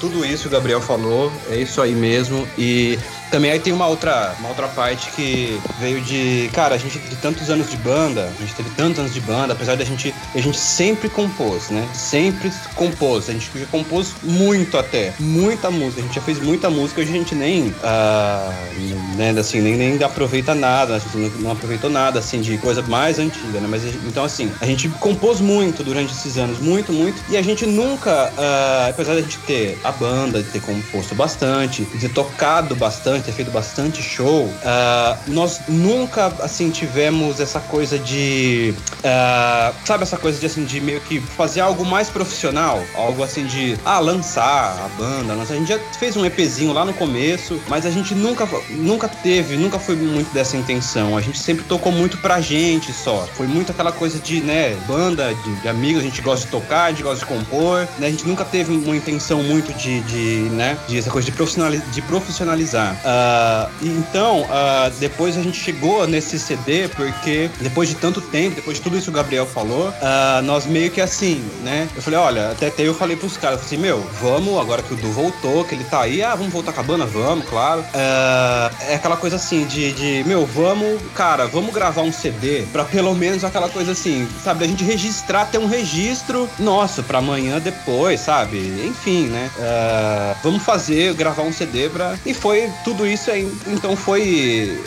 Tudo isso que o Gabriel falou, é isso aí mesmo. E também aí tem uma outra, uma outra parte que veio de. Cara, a gente de tantos anos de banda, a gente teve tantos anos de banda, apesar da gente. A gente sempre compôs, né? Sempre compôs. A gente compôs muito até. Muita música. A gente já fez muita música, hoje a gente nem. Uh, né, assim, nem, nem aproveita nada. A gente não, não, aproveitou nada, assim, de coisa mais antiga, né? Mas então, assim, a gente compôs muito durante esses anos, muito, muito. E a gente nunca, uh, apesar da gente ter a banda, de ter composto bastante, de ter tocado bastante ter feito bastante show, uh, nós nunca, assim, tivemos essa coisa de. Uh, sabe, essa coisa de, assim, de meio que fazer algo mais profissional? Algo assim de, ah, lançar a banda. Lançar. A gente já fez um EPzinho lá no começo, mas a gente nunca, nunca teve, nunca foi muito dessa intenção. A gente sempre tocou muito pra gente só. Foi muito aquela coisa de, né, banda, de, de amigos, a gente gosta de tocar, a gente gosta de compor, né? A gente nunca teve uma intenção muito de, de né, de essa coisa de, profissionalizar. De profissionalizar. Uh, então, uh, depois a gente chegou nesse CD, porque depois de tanto tempo, depois de tudo isso que o Gabriel falou, uh, nós meio que assim, né? Eu falei, olha, até, até eu falei pros caras, assim, meu, vamos, agora que o Du voltou, que ele tá aí, ah, vamos voltar a banda? Vamos, claro. é aquela coisa assim, de, de, meu, vamos, cara, vamos gravar um CD pra pelo menos aquela coisa assim, sabe, a gente registrar, ter um registro nosso pra amanhã depois, sabe? Enfim, né? vamos fazer, gravar um CD pra. E foi tudo isso aí. Então foi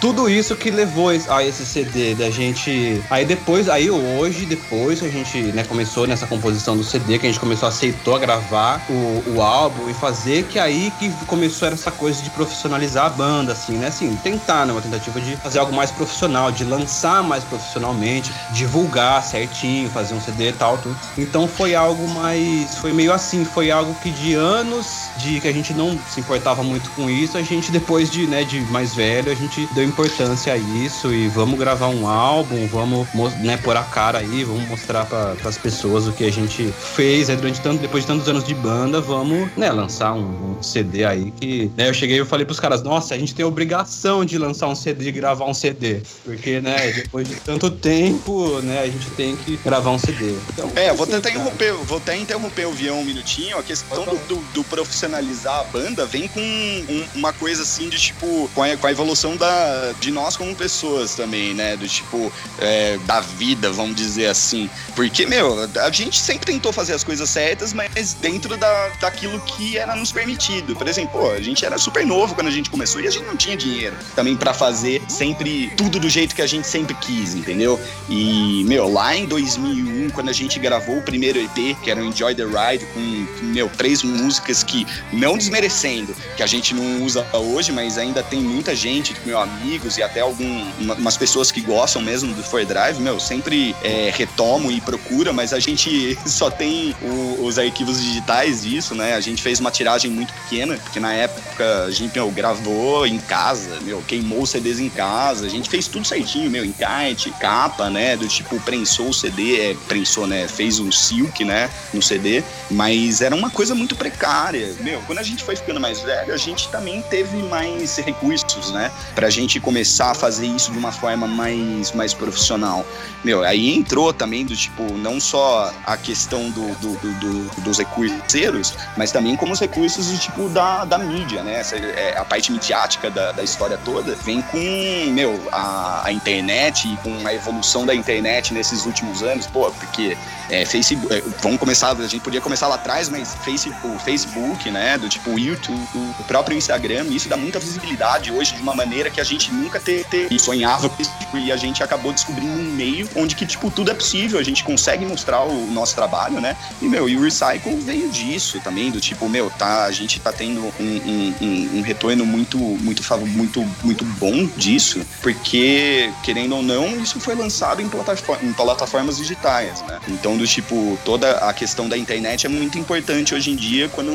tudo isso que levou a esse CD da gente. Aí depois, aí hoje, depois a gente né, começou nessa composição do CD, que a gente começou, aceitou a gravar o, o álbum e fazer, que aí que começou essa coisa de profissionalizar a banda, assim, né? Assim, tentar, né? Uma tentativa de fazer algo mais profissional, de lançar mais profissionalmente, divulgar certinho, fazer um CD e tal, tudo. Então foi algo mais. Foi meio assim, foi algo que de anos de que a gente não se importava muito com isso, a gente depois de, né, de mais velho, a gente deu importância a isso e vamos gravar um álbum, vamos né, pôr a cara aí, vamos mostrar para as pessoas o que a gente fez né, durante tanto, depois de tantos anos de banda, vamos né, lançar um, um CD aí que né, eu cheguei e falei pros caras, nossa, a gente tem a obrigação de lançar um CD, de gravar um CD, porque né, depois de tanto tempo, né, a gente tem que gravar um CD. Então, é, vou tentar interromper, vou até interromper o Vião um minutinho, a questão do, do, do profissionalizar a banda vem com um, uma coisa assim de tipo, com a, com a evolução da de nós como pessoas também, né? Do tipo, é, da vida, vamos dizer assim. Porque, meu, a gente sempre tentou fazer as coisas certas, mas dentro da, daquilo que era nos permitido. Por exemplo, pô, a gente era super novo quando a gente começou e a gente não tinha dinheiro também para fazer sempre tudo do jeito que a gente sempre quis, entendeu? E, meu, lá em 2001, quando a gente gravou o primeiro EP, que era o Enjoy the Ride, com, meu, três músicas que, não desmerecendo, que a gente não usa hoje, mas ainda tem muita gente, tipo, meu amigos e até algumas pessoas que gostam mesmo do For Drive, meu, sempre é, retomo e procura, mas a gente só tem o, os arquivos digitais disso, né? A gente fez uma tiragem muito pequena, porque na época a gente, meu, gravou em casa, meu, queimou os CDs em casa, a gente fez tudo certinho, meu, encarte, capa, né? Do tipo, prensou o CD, é, prensou, né? Fez um silk, né? No CD, mas era uma coisa muito precária, meu. Quando a gente foi ficando mais velho, a gente também teve mais recursos, né? Pra gente começar a fazer isso de uma forma mais, mais profissional. Meu, aí entrou também do tipo, não só a questão do, do, do, do dos recursos, mas também como os recursos do tipo da, da mídia, né? Essa, é, a parte midiática da, da história toda vem com, meu, a, a internet e com a evolução da internet nesses últimos anos, pô, porque é, Facebook, é, vamos começar, a gente podia começar lá atrás, mas Facebook, o Facebook, né, do tipo o YouTube, o próprio Instagram, isso dá muita visibilidade hoje de uma maneira que a gente nunca ter, ter sonhava e a gente acabou descobrindo um meio onde que, tipo, tudo é possível, a gente consegue mostrar o nosso trabalho, né? E, meu, e o Recycle veio disso também, do tipo, meu, tá, a gente tá tendo um, um, um, um retorno muito, muito, muito, muito bom disso, porque, querendo ou não, isso foi lançado em, em plataformas digitais, né? Então, do tipo, toda a questão da internet é muito importante hoje em dia, quando,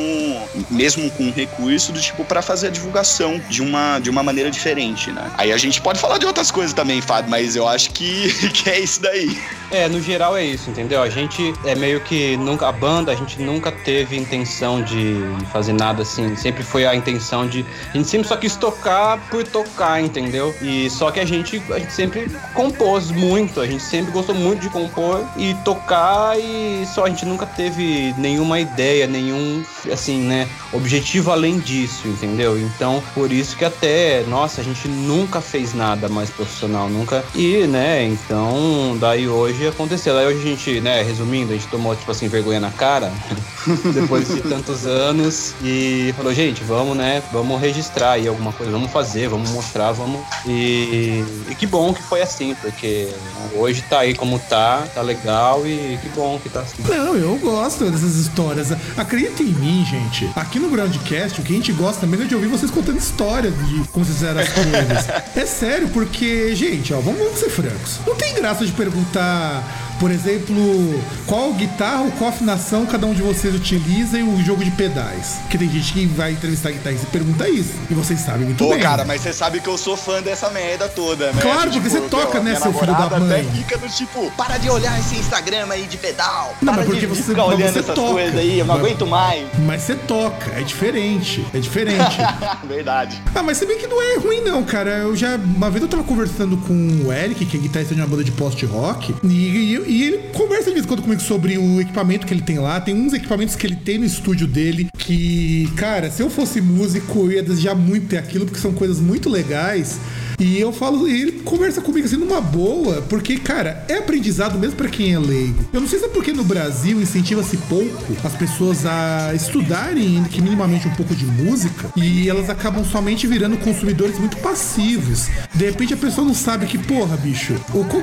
mesmo com recurso, do tipo, para fazer divulgação de uma, de uma maneira diferente, né? Aí a gente pode falar de outras coisas também, Fábio, mas eu acho que, que é isso daí. É, no geral é isso, entendeu? A gente é meio que nunca. A banda, a gente nunca teve intenção de fazer nada assim. Sempre foi a intenção de. A gente sempre só quis tocar por tocar, entendeu? E só que a gente, a gente sempre compôs muito, a gente sempre gostou muito de compor e tocar e só a gente nunca teve nenhuma ideia, nenhum, assim, né, objetivo além disso, entendeu? Então, por isso que até, nossa, a gente nunca fez nada mais profissional, nunca. E, né, então, daí hoje aconteceu. Daí hoje a gente, né, resumindo, a gente tomou, tipo assim, vergonha na cara, depois de tantos anos, e falou, gente, vamos, né, vamos registrar aí alguma coisa, vamos fazer, vamos mostrar, vamos. E, e que bom que foi assim, porque hoje tá aí como tá, tá legal e que bom que tá assim. Não, eu gosto dessas histórias. Acredita em mim, gente. Aqui no Groundcast, o que a gente gosta mesmo é de ouvir vocês contando histórias de como vocês fizeram as coisas. é sério, porque, gente, ó, vamos, vamos ser francos. Não tem graça de perguntar Por exemplo, qual guitarra ou qual afinação cada um de vocês utiliza e o jogo de pedais? Porque tem gente que vai entrevistar guitarrista e pergunta isso. E vocês sabem muito Pô, bem. cara, mas você sabe que eu sou fã dessa merda toda, né? Claro, porque você toca, né, seu filho da mãe? até fica do tipo, para de olhar esse Instagram aí de pedal. Não, mas porque você- ficar mas olhando você essas toca. coisas aí, eu não Mas- aguento mais. Mas você toca, é diferente. É diferente. Verdade. Ah, mas se bem que não é ruim, não, cara. Eu já. Uma vez eu tava conversando com o Eric, que é guitarrista de uma banda de post-rock, e, e- e ele conversa de vez em quando comigo sobre o equipamento que ele tem lá. Tem uns equipamentos que ele tem no estúdio dele que, cara, se eu fosse músico, eu ia desejar muito ter aquilo, porque são coisas muito legais. E eu falo, e ele conversa comigo assim numa boa, porque, cara, é aprendizado mesmo pra quem é leigo. Eu não sei se é porque no Brasil incentiva-se pouco as pessoas a estudarem que minimamente um pouco de música e elas acabam somente virando consumidores muito passivos. De repente a pessoa não sabe que, porra, bicho,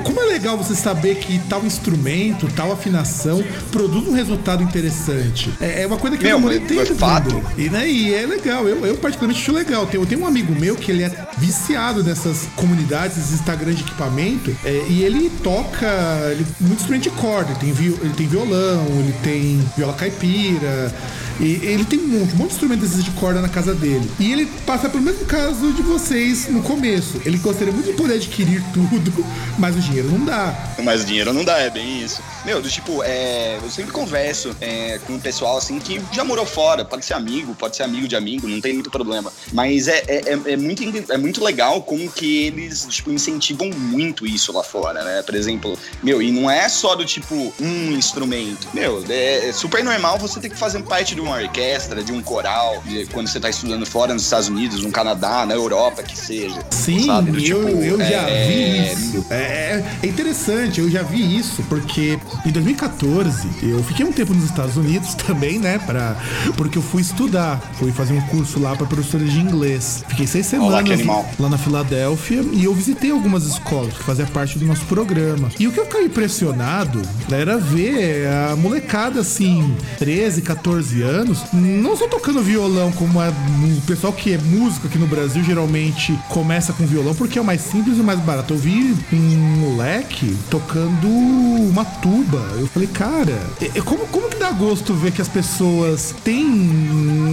como é legal você saber que tal instrumento, tal afinação produz um resultado interessante. É, é uma coisa que Meu, eu mas tempo é. E, né, e é legal, eu, eu particularmente acho legal. Eu tenho um amigo meu que ele é viciado nessas comunidades, esses Instagrams de equipamento, é, e ele toca ele, muito instrumento de corda. Ele tem, vi- ele tem violão, ele tem viola caipira. E ele tem um monte, um monte de instrumentos desses de corda na casa dele. E ele passa pelo mesmo caso de vocês no começo. Ele gostaria muito de poder adquirir tudo, mas o dinheiro não dá. Mas dinheiro não dá, é bem isso. Meu, do tipo, é, eu sempre converso é, com o pessoal assim que já morou fora, pode ser amigo, pode ser amigo de amigo, não tem muito problema. Mas é, é, é, é muito, é muito legal como que eles, tipo, incentivam muito isso lá fora, né? Por exemplo, meu, e não é só do tipo um instrumento. Meu, é, é super normal você ter que fazer parte de uma orquestra, de um coral, de- quando você tá estudando fora nos Estados Unidos, no Canadá, na Europa, que seja. Sim, sabe? Do eu, tipo, eu já é, vi isso. É, é interessante, eu já vi isso, porque em 2014 eu fiquei um tempo nos Estados Unidos também, né? Pra, porque eu fui estudar, fui fazer um curso lá para professora de inglês. Fiquei seis semanas Olá, lá na Filadélfia e eu visitei algumas escolas que faziam parte do nosso programa. E o que eu fiquei impressionado era ver a molecada assim, 13, 14 anos, não só tocando violão como a- o pessoal que é músico aqui no Brasil geralmente começa com violão porque é o mais simples e o mais barato. Eu vi um moleque tocando uma tuba. Eu falei, cara, é- é como, como que dá gosto ver que as pessoas têm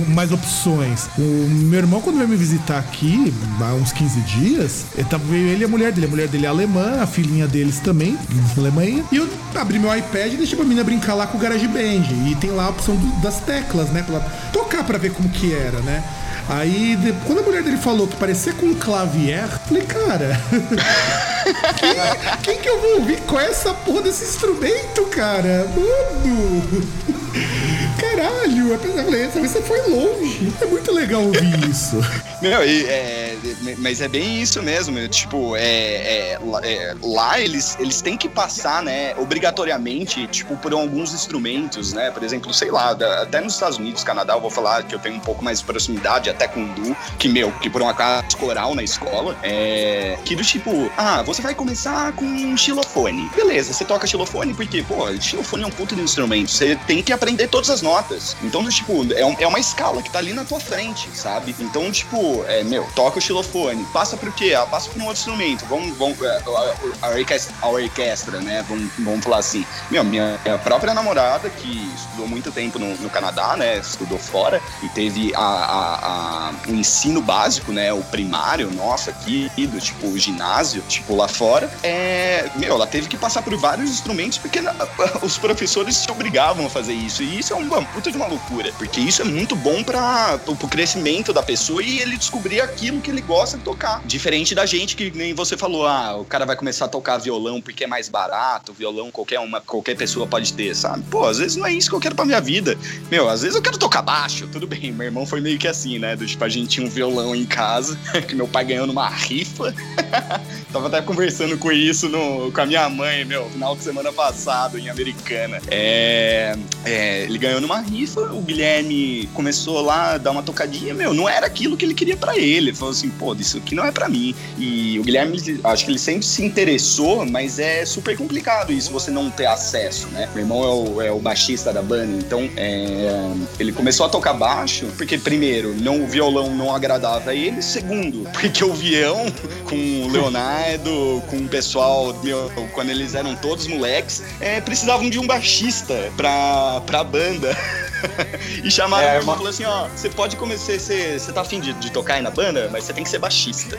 mais opções? O meu irmão, quando veio me visitar aqui, há uns 15 dias, ele tava- veio ele e a mulher dele. A mulher dele é alemã, a filhinha deles também, Alemanha. E eu abri meu iPad e deixei pra menina brincar lá com o GarageBand. E tem lá a opção do- das teclas, né? Pra ela tocar pra ver como que era, né? Aí, de- quando a mulher dele falou que parecia com um clavier, falei, cara, quem, quem que eu vou ouvir com essa porra desse instrumento, cara? Mano! Caralho, eu falei, essa vez você foi longe. É muito legal ouvir isso. Meu, e, é, mas é bem isso mesmo. meu, Tipo, é, é, lá- é, lá eles, eles têm que passar, né, obrigatoriamente, tipo, por alguns instrumentos, né? Por exemplo, sei lá, da- até nos Estados Unidos, Canadá, eu vou falar que eu tenho um pouco mais de proximidade, até com o Du, que, meu, que por um acaso coral na escola, é, que do tipo, ah, você vai começar com um xilofone. Beleza, você toca xilofone porque, pô, xilofone é um puto de instrumento. Você tem que aprender todas as notas. Então, do tipo, é, um- é uma escala que tá ali na tua frente, sabe? Então, tipo, é, meu, toca o xilofone. Passa pro quê? Ah, passa pra um outro instrumento. Vamos, vamos é, a, a orquestra, a orquestra, né? Vamos, vamos falar assim. Meu, minha, própria namorada, que estudou muito tempo no, no Canadá, né? Estudou fora e teve a, a- a- o ensino básico, né? O primário, nossa, aqui, do tipo, o ginásio, tipo, lá fora. É, meu, ela teve que passar por vários instrumentos porque na- os professores se obrigavam a fazer isso. E isso é uma puta de uma loucura. Porque isso é muito bom para pro crescimento da pessoa e ele descobrir aquilo que ele gosta de tocar. Diferente da gente que nem você falou, ah, o cara vai começar a tocar violão porque é mais barato, violão qualquer uma, qualquer pessoa pode ter, sabe? Pô, às vezes não é isso que eu quero pra minha vida. Meu, às vezes eu quero tocar baixo, tudo bem. Meu irmão foi meio que assim, né? Do tipo, a gente tinha um violão em casa, que meu pai ganhou numa rifa. Tava até conversando com isso no, com a minha mãe, meu, final de semana passado, em Americana. É, é, ele ganhou numa rifa, o Guilherme começou lá a dar uma tocadinha, meu, não era aquilo que ele queria para ele. Ele falou assim, pô, isso aqui não é para mim. E o Guilherme, acho que ele sempre se interessou, mas é super complicado isso, você não ter acesso, né? Meu irmão é o, é o baixista da banda, então é, ele começou a tocar baixo, porque primeiro, não, o violão não agradava a ele, segundo, porque o vião com o Leonardo, com o pessoal, meu, quando eles eram todos moleques, é, precisavam de um baixista pra, pra banda. e chamaram é, uma... falou assim, ó, você pode começar, você, você tá afim de, de tocar aí na banda, mas você tem que ser baixista.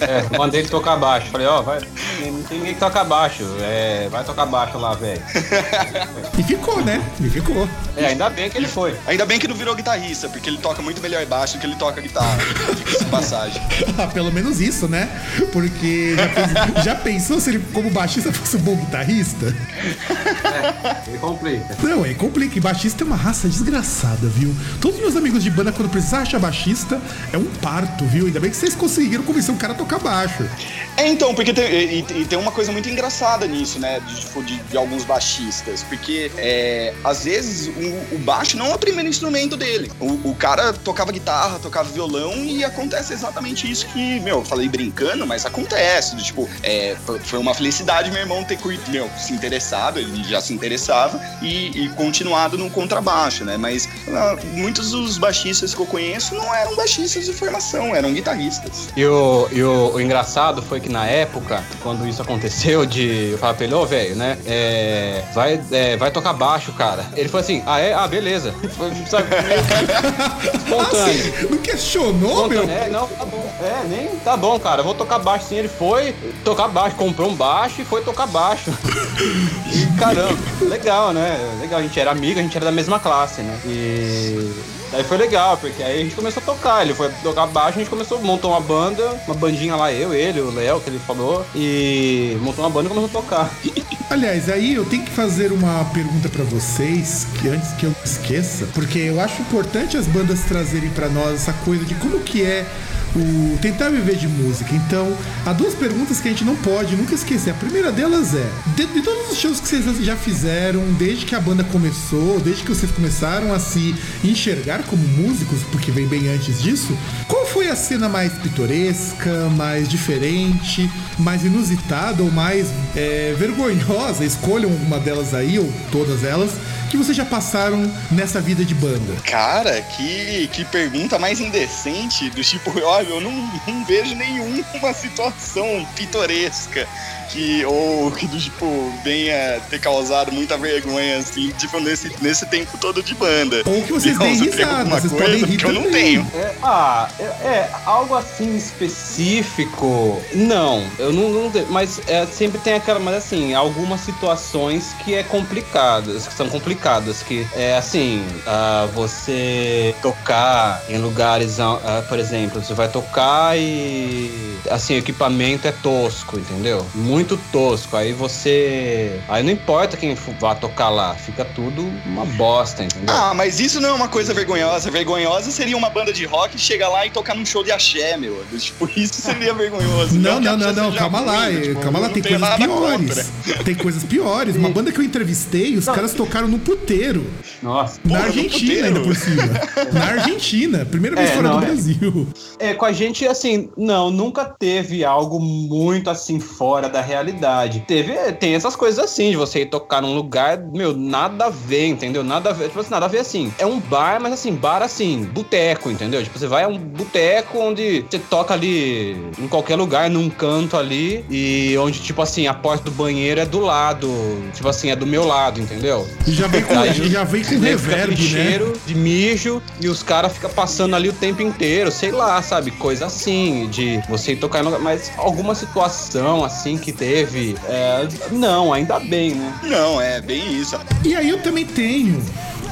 É, mandei ele tocar baixo. Falei, ó, vai, não tem ninguém que toca baixo. É, vai tocar baixo lá, velho. e ficou, né? E ficou. É, ainda bem que ele foi. Ainda bem que não virou guitarrista, porque ele toca muito melhor baixo do que ele toca guitarra. Fica passagem. ah, pelo menos isso, né? Porque já, pensou, já pensou se ele, como baixista, fosse um bom guitarrista? É, ele complica. Não, é complica. E baixista é uma raça desgraçada, viu? Todos os meus amigos de banda, quando precisar achar baixista, é um parto, viu? Ainda bem que vocês conseguiram convencer um cara a tocar baixo. É, então, porque tem, e, e tem uma coisa muito engraçada nisso, né? De, tipo, de, de alguns baixistas. Porque, é, às vezes, o, o, baixo não é o primeiro instrumento dele. O, o, cara tocava guitarra, tocava violão e acontece exatamente isso que, meu, eu falei brincando, mas acontece. Tipo, é, foi uma felicidade meu irmão ter meu, se interessado, ele já se interessava, e, e continuado no contrabaixo, né? Mas ah, muitos dos baixistas que eu conheço não eram baixistas de formação, eram guitarristas. E o, e o, o engraçado foi que na época, quando isso aconteceu, de eu falar pra ele, ô, oh, velho, né? É, vai, é, vai tocar baixo, cara. Ele falou assim, ah, é? Ah, beleza. Foi, sabe, meio espontâneo. Assim, não questionou, meu? É, não, tá bom. É, nem tá bom, cara. Vou tocar baixo sim. Ele foi tocar baixo, comprou um baixo e foi tocar baixo. e caramba, legal, né? Legal, a gente era amigo, a gente era da mesma classe, né? E Daí foi legal, porque aí a gente começou a tocar. Ele foi tocar baixo, a gente começou, montou uma banda, uma bandinha lá, eu, ele, o Léo, que ele falou, e montou uma banda e começou a tocar. Aliás, aí eu tenho que fazer uma pergunta para vocês, que antes que eu esqueça, porque eu acho importante as bandas trazerem para nós essa coisa de como que é o tentar viver de música. Então, há duas perguntas que a gente não pode nunca esquecer. A primeira delas é: de, de, todos os shows que vocês já fizeram, desde que a banda começou, desde que vocês começaram a se enxergar como músicos, porque vem bem antes disso, qual foi a cena mais pitoresca, mais diferente, mais inusitada ou mais é, vergonhosa? Escolham uma delas aí, ou todas elas que vocês já passaram nessa vida de banda? Cara, que, que pergunta mais indecente, do tipo, olha, eu não, não vejo nenhuma situação pitoresca que ou que tipo venha ter causado muita vergonha assim, tipo nesse, nesse tempo todo de banda. Ou que vocês deem risada, vocês coisa podem rir que eu não tenho. É, ah, é, é, algo assim específico. Não, eu não, não mas é, sempre tem aquela, mas assim, algumas situações que é complicadas, que são complicadas, que é assim, uh, você tocar em lugares, uh, por exemplo, você vai tocar e assim, o equipamento é tosco, entendeu? Muito muito tosco. Aí você. Aí não importa quem vá tocar lá, fica tudo uma bosta, entendeu? Ah, mas isso não é uma coisa vergonhosa. Vergonhosa seria uma banda de rock chegar lá e tocar num show de axé, meu. Tipo, isso seria vergonhoso. Não, não, não, não, calma lá. Ruim, tipo, calma lá, tem coisas piores. Tem coisas piores. Uma banda que eu entrevistei, os não. caras tocaram no puteiro. Nossa. Na Porra, Argentina, ainda por cima. Na Argentina. Primeira vez é, fora do é. Brasil. É, com a gente, assim, não, nunca teve algo muito assim fora da realidade. Teve, tem essas coisas assim, de você ir tocar num lugar, meu, nada a ver, entendeu? Nada a ver, tipo assim, nada a ver assim. É um bar, mas assim, bar assim, boteco, entendeu? Tipo, você vai a um boteco onde você toca ali em qualquer lugar, num canto ali, e onde, tipo assim, a porta do banheiro é do lado, tipo assim, é do meu lado, entendeu? E já vem com, Aí, já vem com reverb, né? cheiro de mijo, e os caras ficam passando ali o tempo inteiro, sei lá, sabe? Coisa assim, de você ir tocar em lugar, mas alguma situação assim que teve. É, não, ainda bem, né? Não, é bem isso. E aí eu também tenho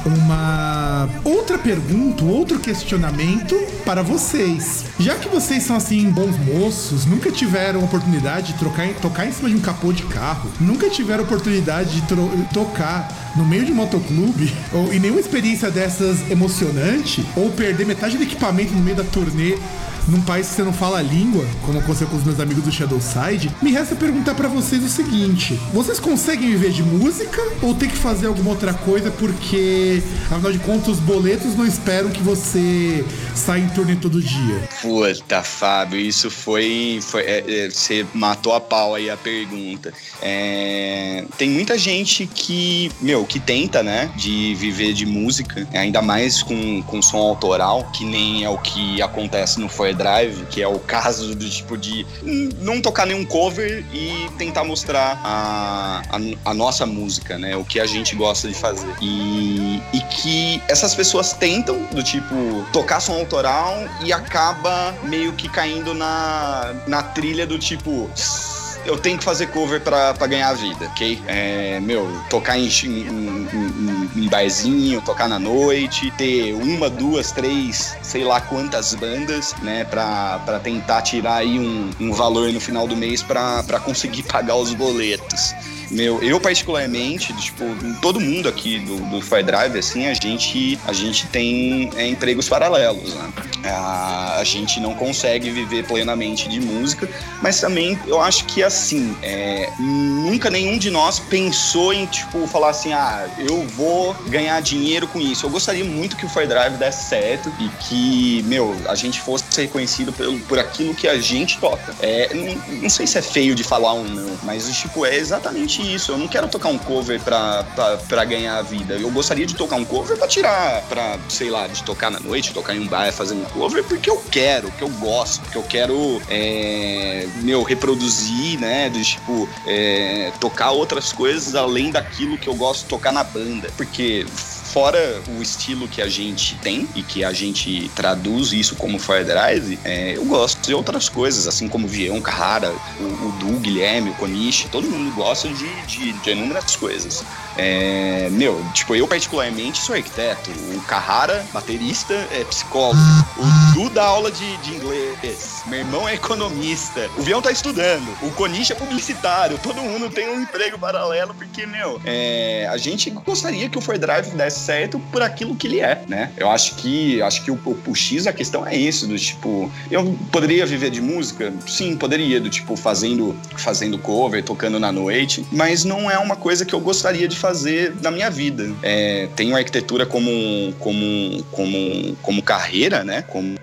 uma outra pergunta, outro questionamento para vocês. Já que vocês são assim bons moços, nunca tiveram oportunidade de trocar, tocar em cima de um capô de carro, nunca tiveram oportunidade de tocar no meio de um motoclube, ou em nenhuma experiência dessas emocionante, ou perder metade do equipamento no meio da turnê num país que você não fala a língua, como aconteceu com os meus amigos do Shadowside, me resta perguntar para vocês o seguinte: vocês conseguem viver de música ou tem que fazer alguma outra coisa porque afinal de contas, os boletos não esperam que você saia em turnê todo dia. Puta, Fábio, isso foi. foi é, é, você matou a pau aí a pergunta. É, tem muita gente que, meu, que tenta, né, de viver de música, ainda mais com, com som autoral, que nem é o que acontece no Fire Drive, que é o caso do tipo de não tocar nenhum cover e tentar mostrar a, a, a nossa música, né, o que a gente gosta de fazer. E, e que essas pessoas tentam, do tipo, tocar som autoral e acaba meio que caindo na, na trilha do tipo eu tenho que fazer cover pra, ganhar a vida, ok? É, meu, tocar em, em, em, em, barzinho, tocar na noite, ter uma, duas, três, sei lá quantas bandas, né? Pra tentar tirar aí um, um valor no final do mês pra, pra conseguir pagar os boletos. Meu, eu particularmente, tipo, todo mundo aqui do, do Fire Drive, assim, a gente, a gente tem é, empregos paralelos, né? A, a gente não consegue viver plenamente de música, mas também eu acho que assim, é, nunca nenhum de nós pensou em, tipo, falar assim, ah, eu vou ganhar dinheiro com isso. Eu gostaria muito que o Fire Drive desse certo e que, meu, a gente fosse reconhecido por, por aquilo que a gente toca. É, não, não sei se é feio de falar ou não, mas, tipo, é exatamente isso. Eu não quero tocar um cover pra, pra, pra ganhar a vida. Eu gostaria de tocar um cover pra tirar, pra, sei lá, de tocar na noite, tocar em um bar fazendo cover porque eu quero, porque eu gosto, porque eu quero, é, meu, reproduzir, né? De tipo, é, tocar outras coisas além daquilo que eu gosto de tocar na banda. Porque fora o estilo que a gente tem e que a gente traduz isso como Fire Drive, é, eu gosto de outras coisas, assim como o Vião, Carrara, o, o Du, Guilherme, o Konishi, todo mundo gosta de, de, de inúmeras coisas. É, meu, tipo, eu particularmente sou arquiteto, o Carrara, baterista, é psicólogo, o Du dá aula de, de inglês, meu irmão é economista, o Vião tá estudando, o Konishi é publicitário, todo mundo tem um emprego paralelo, porque, meu, é, a gente gostaria que o Fire Drive desse certo por aquilo que ele é, né? Eu acho que acho que o, o, o X a questão é isso, do tipo, eu poderia viver de música? Sim, poderia, do tipo fazendo fazendo cover, tocando na noite, mas não é uma coisa que eu gostaria de fazer na minha vida. É, tenho arquitetura como como como como carreira, né? Como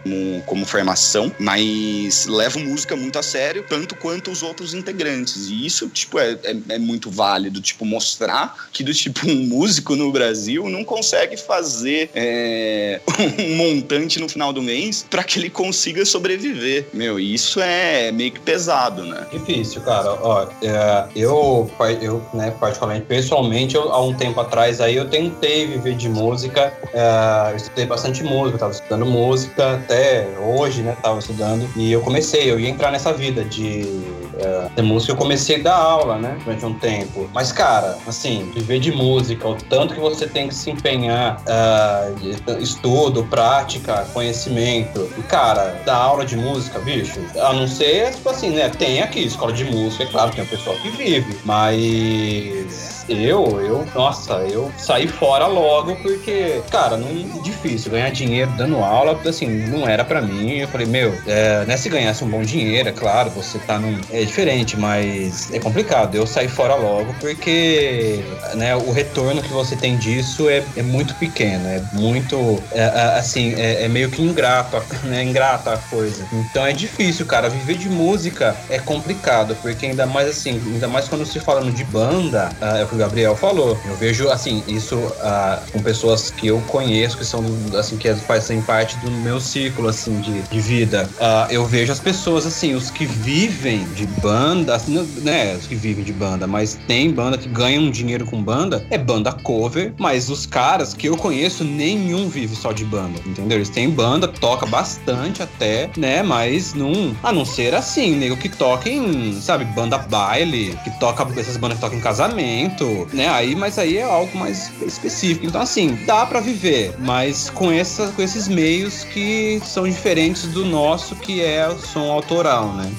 como formação, mas levo música muito a sério, tanto quanto os outros integrantes. E isso, tipo, é, é, é muito válido, tipo, mostrar que do tipo um músico no Brasil não consegue fazer é, um montante no final do mês para que ele consiga sobreviver. Meu, isso é meio que pesado, né? Difícil, cara. Ó, é, eu, eu né, particularmente, pessoalmente, eu, há um tempo atrás aí, eu tentei viver de música. É, eu estudei bastante música, estava estudando música até hoje, né? Tava estudando. E eu comecei, eu ia entrar nessa vida de é, de música, eu comecei a dar aula, né? Durante um tempo. Mas, cara, assim, viver de música, o tanto que você tem que se empenhar, uh, estudo, prática, conhecimento. E, cara, dar aula de música, bicho, a não ser, tipo assim, né? Tem aqui escola de música, é claro, tem o pessoal que vive, mas eu, eu, nossa, eu saí fora logo porque, cara, não difícil ganhar dinheiro dando aula, assim, não era para mim. Eu falei, meu, é, né, se ganhasse um bom dinheiro, é claro, você tá num. É diferente, mas é complicado. Eu saí fora logo porque, né, o retorno que você tem disso é, é muito pequeno, é muito, é, é assim, é, é, meio que ingrato, né, ingrata a coisa. Então é difícil, cara, viver de música é complicado, porque ainda mais assim, ainda mais quando se falando de banda, é o Gabriel falou. Eu vejo, assim, isso uh, com pessoas que eu conheço, que são, assim, que fazem parte do meu ciclo, assim, de, de vida. Uh, eu vejo as pessoas, assim, os que vivem de banda, assim, né, os que vivem de banda, mas tem banda que ganham dinheiro com banda, é banda cover, mas os caras que eu conheço, nenhum vive só de banda, entendeu? Eles têm banda, toca bastante até, né, mas não, a não ser assim, nego que toca em, sabe, banda baile, que toca, essas bandas que tocam em casamento, né? Aí, mas aí é algo mais específico. Então, assim, dá para viver, mas com, essa, com esses meios que são diferentes do nosso, que é o som autoral, né?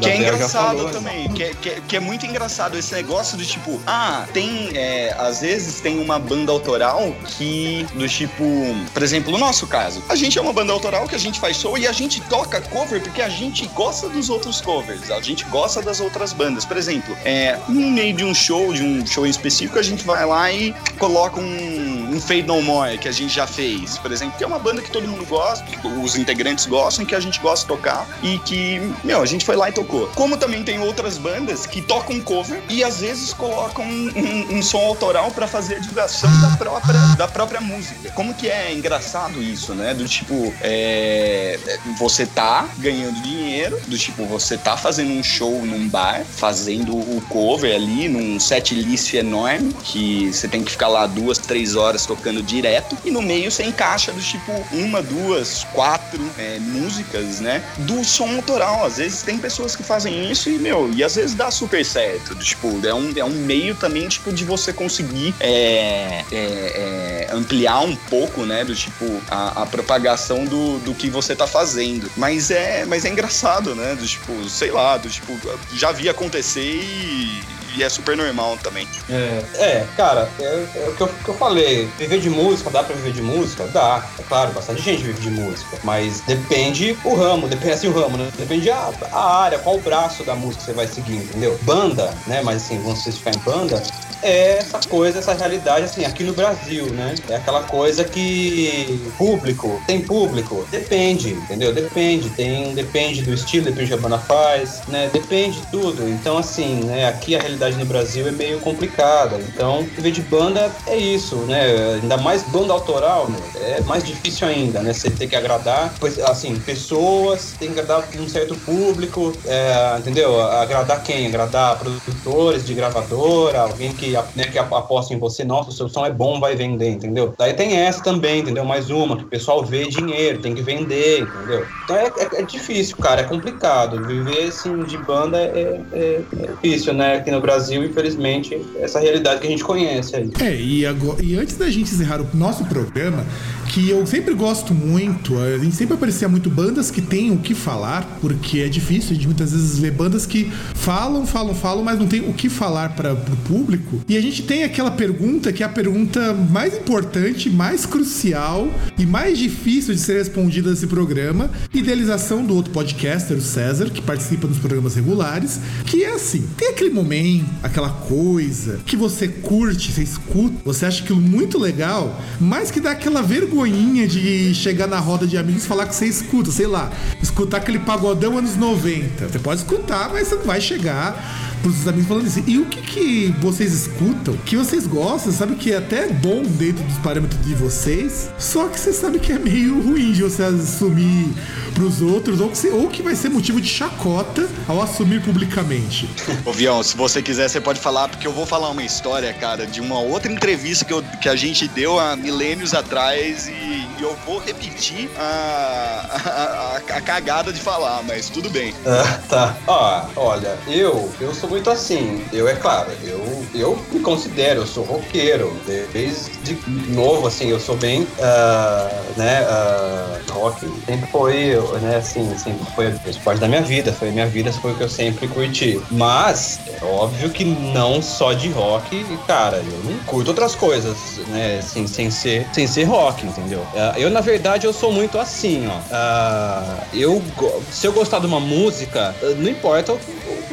que é engraçado falou, também, que é, que, é, que é, muito engraçado esse negócio do tipo, ah, tem, é, às vezes tem uma banda autoral que, do tipo, por exemplo, no nosso caso, a gente é uma banda autoral que a gente faz show e a gente toca cover porque a gente gosta dos outros covers, a gente gosta das outras bandas. Por exemplo, é, no meio de um show, de um show específico, a gente vai lá e coloca um, um Fade No More, que a gente já fez, por exemplo, que é uma banda que todo mundo gosta, que os integrantes gostam, que a gente gosta de tocar e que, meu, a gente foi lá e tocou. Como também tem outras bandas que tocam cover e às vezes colocam um, um, um som autoral para fazer a divulgação da própria, da própria música. Como que é engraçado isso, né? Do tipo, é, você tá ganhando dinheiro, do tipo, você tá fazendo um show num bar, fazendo o cover ali num set list enorme, que você tem que ficar lá duas, três horas tocando direto, e no meio você encaixa do tipo uma, duas, quatro é, músicas, né? Do som autoral. Às vezes tem pessoas que fazem isso e, meu, e às vezes dá super certo. Tipo, é um, é um meio também, tipo, de você conseguir é, é, é, ampliar um pouco, né? Do tipo, a, a propagação do, do que você tá fazendo. Mas é, mas é engraçado, né? Do tipo, sei lá, do tipo, já vi acontecer e e é super normal também. É, é cara, é, é o que eu, que eu, falei. Viver de música, dá pra viver de música? Dá. É claro, bastante gente vive de música. Mas depende o ramo, depende assim o ramo, né? Depende a, a área, qual o braço da música você vai seguir, entendeu? Banda, né? Mas assim, vamos ficar em banda, é essa coisa, essa realidade, assim, aqui no Brasil, né? É aquela coisa que público, tem público, depende, entendeu? Depende, tem, depende do estilo, depende do que a banda faz, né? Depende de tudo. Então, assim, né? Aqui a realidade no Brasil é meio complicada. Então, viver de banda é isso, né? Ainda mais banda autoral, né? é mais difícil ainda, né? Você tem que agradar, assim, pessoas, tem que agradar um certo público, é, entendeu? Agradar quem? Agradar produtores de gravadora, alguém que que, né, que aposta em você, nossa, o seu som é bom, vai vender, entendeu? Daí tem essa também, entendeu? Mais uma, que o pessoal vê dinheiro, tem que vender, entendeu? Então é, é, é difícil, cara, é complicado. Viver assim de banda é, é, é, difícil, né? Aqui no Brasil, infelizmente, essa realidade que a gente conhece aí. É, e, agora, e antes da gente encerrar o nosso programa, que eu sempre gosto muito, a gente sempre aparecia muito bandas que têm o que falar, porque é difícil, a gente muitas vezes vê bandas que falam, falam, falam, mas não tem o que falar para o público. E a gente tem aquela pergunta que é a pergunta mais importante, mais crucial e mais difícil de ser respondida nesse programa. Idealização do outro podcaster, o César, que participa dos programas regulares, que é assim: tem aquele momento, aquela coisa que você curte, você escuta, você acha aquilo muito legal, mas que dá aquela vergonhinha de chegar na roda de amigos e falar que você escuta, sei lá, escutar aquele pagodão anos 90. Você pode escutar, mas você não vai chegar pros amigos falando assim. E o que, que vocês escutam, que vocês gostam, sabe que é até bom dentro dos parâmetros de vocês, só que você sabe que é meio ruim de você assumir pros outros, ou que, você, ou que vai ser motivo de chacota ao assumir publicamente. Ô, Vião, se você quiser, você pode falar, porque eu vou falar uma história, cara, de uma outra entrevista que, eu, que a gente deu há milênios atrás e, eu vou repetir a, a, a, a, cagada de falar, mas tudo bem. Ah, tá. Ó, olha, eu, eu sou muito assim. Eu, é claro, eu, eu me considero, eu sou roqueiro. Desde novo, assim, eu sou bem, uh, né, uh, rock. Sempre foi, né, assim, sempre foi parte da minha vida. Foi minha vida, foi o que eu sempre curti. Mas, é óbvio que não só de rock, cara, eu não curto outras coisas, né, assim, sem ser, sem ser rock, entendeu? Uh, eu, na verdade, eu sou muito assim, ó. eu, se eu gostar de uma música, não importa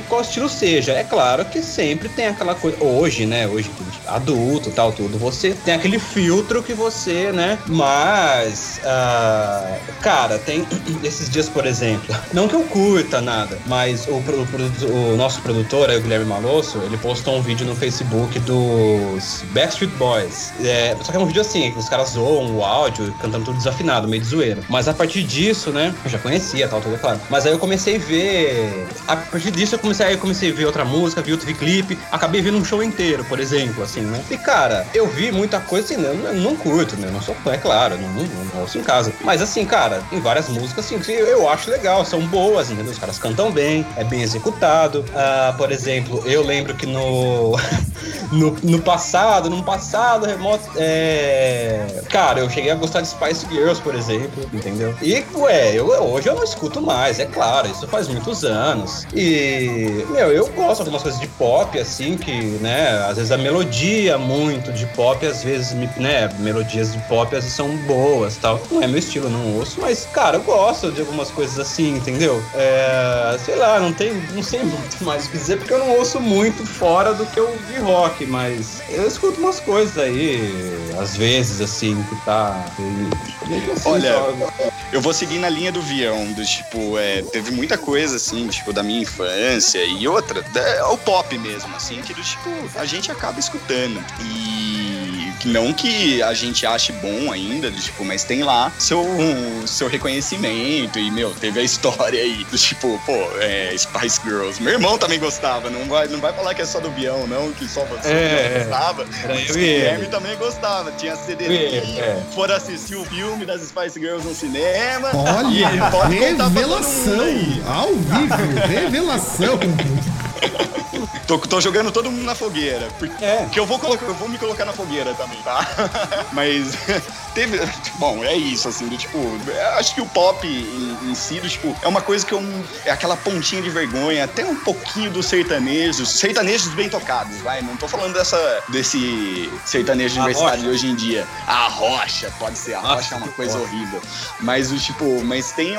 qual estilo seja. É claro que sempre tem aquela coisa. Hoje, né? Hoje, adulto tal, tudo. Você tem aquele filtro que você, né? Mas, uh, cara, tem esses dias, por exemplo. Não que eu curta nada, mas o, o, o nosso produtor, o Guilherme Malosso, ele postou um vídeo no Facebook dos Backstreet Boys. É, só que é um vídeo assim, que os caras zoam o áudio, cantando tudo desafinado, meio de zoeira. Mas a partir disso, né? Eu já conhecia tal, tudo é claro. Mas aí eu comecei a ver. A partir disso eu comecei aí comecei a ver outra música, vi outro clipe, acabei vendo um show inteiro, por exemplo, assim, né? E cara, eu vi muita coisa assim, não, não curto, né? Não sou fã, é claro, não, não, não ouço em casa. Mas assim, cara, tem várias músicas assim, que eu acho legal, são boas, entendeu? Os caras cantam bem, é bem executado. Uh, por exemplo, eu lembro que no, no, no passado, num passado remoto, é... cara, eu cheguei a gostar de Spice Girls, por exemplo, entendeu? E, ué, eu, hoje eu não escuto mais, é claro, isso faz muitos anos. E meu, eu gosto de algumas coisas de pop, assim, que, né, às vezes a melodia muito de pop, às vezes, né, melodias de pop às vezes são boas tal. Não é meu estilo, não ouço, mas, cara, eu gosto de algumas coisas assim, entendeu? É, sei lá, não tem, não sei muito mais o que dizer, porque eu não ouço muito fora do que eu vi rock, mas eu escuto umas coisas aí, às vezes, assim, que tá. Assim, Olha, só. Eu vou seguir na linha do Vião, do tipo, é, teve muita coisa, assim, tipo, da minha infância e outra, é, o pop mesmo, assim, que do tipo, a gente acaba escutando. E não que a gente ache bom ainda, tipo, mas tem lá seu, seu reconhecimento. E, meu, teve a história aí do tipo, pô, é, Spice Girls. Meu irmão também gostava. Não vai, não vai falar que é só do Bião, não, que só você é, gostava. Era eu o Guilherme também gostava. Tinha CD é. foram assistir o filme das Spice Girls no cinema. Olha, revelação! Ao vivo, revelação! Tô, tô, jogando todo mundo na fogueira. Porque, é. eu, vou colocar, eu vou me colocar na fogueira também, tá? Mas teve. Bom, é isso, assim, do tipo. Acho que o pop em, em si, do, tipo, é uma coisa que eu. É aquela pontinha de vergonha, até um pouquinho dos sertanejos. Sertanejos bem tocados, vai. Não tô falando dessa, desse sertanejo universitário de hoje em dia. A rocha, pode ser. A Nossa, rocha é uma coisa horrível. Mas o tipo, mas tem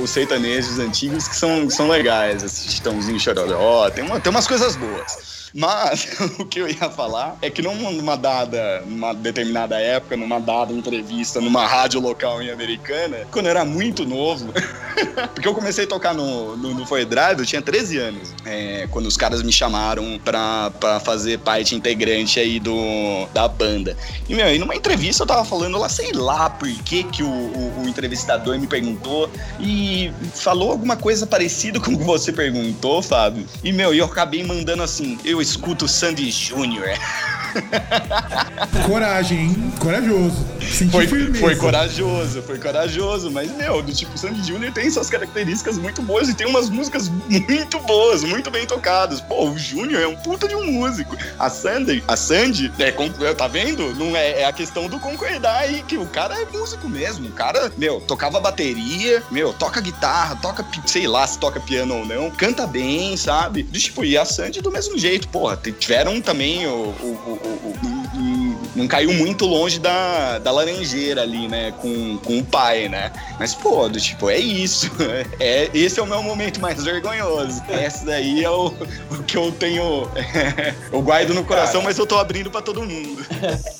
os sertanejos antigos que são, são legais. Esse Titãozinho Chororó. Tem, uma, tem umas coisas boas. Mas o que eu ia falar é que numa dada, numa determinada época, numa dada entrevista numa rádio local em Americana, quando eu era muito novo, porque eu comecei a tocar no, no, no Foi Drive, eu tinha 13 anos, é, quando os caras me chamaram pra, pra fazer parte integrante aí do, da banda. E, meu, aí numa entrevista eu tava falando lá, sei lá por que que o, o, o entrevistador me perguntou e falou alguma coisa parecida com o que você perguntou, Fábio. E, meu, eu acabei mandando assim, eu escuto Sandy Júnior. Coragem, hein? Corajoso. Senti foi, firmeza. foi corajoso, foi corajoso, mas, meu, do tipo, Sandy Júnior tem suas características muito boas e tem umas músicas muito boas, muito bem tocadas. Pô, o Júnior é um puta de um músico. A Sandy, a Sandy, é, tá vendo? Não é, é a questão do concordar aí, que o cara é músico mesmo. O cara, meu, tocava bateria, meu, toca guitarra, toca, sei lá se toca piano ou não, canta bem, sabe? Tipo, e a Sandy do mesmo jeito porra, tiveram também o, o, o, o não caiu muito longe da, da laranjeira ali, né? Com, com o pai, né? Mas, pô, do tipo, é isso. É, esse é o meu momento mais vergonhoso. Esse daí é o, o que eu tenho. eu guardo no coração, cara, mas eu tô abrindo para todo mundo.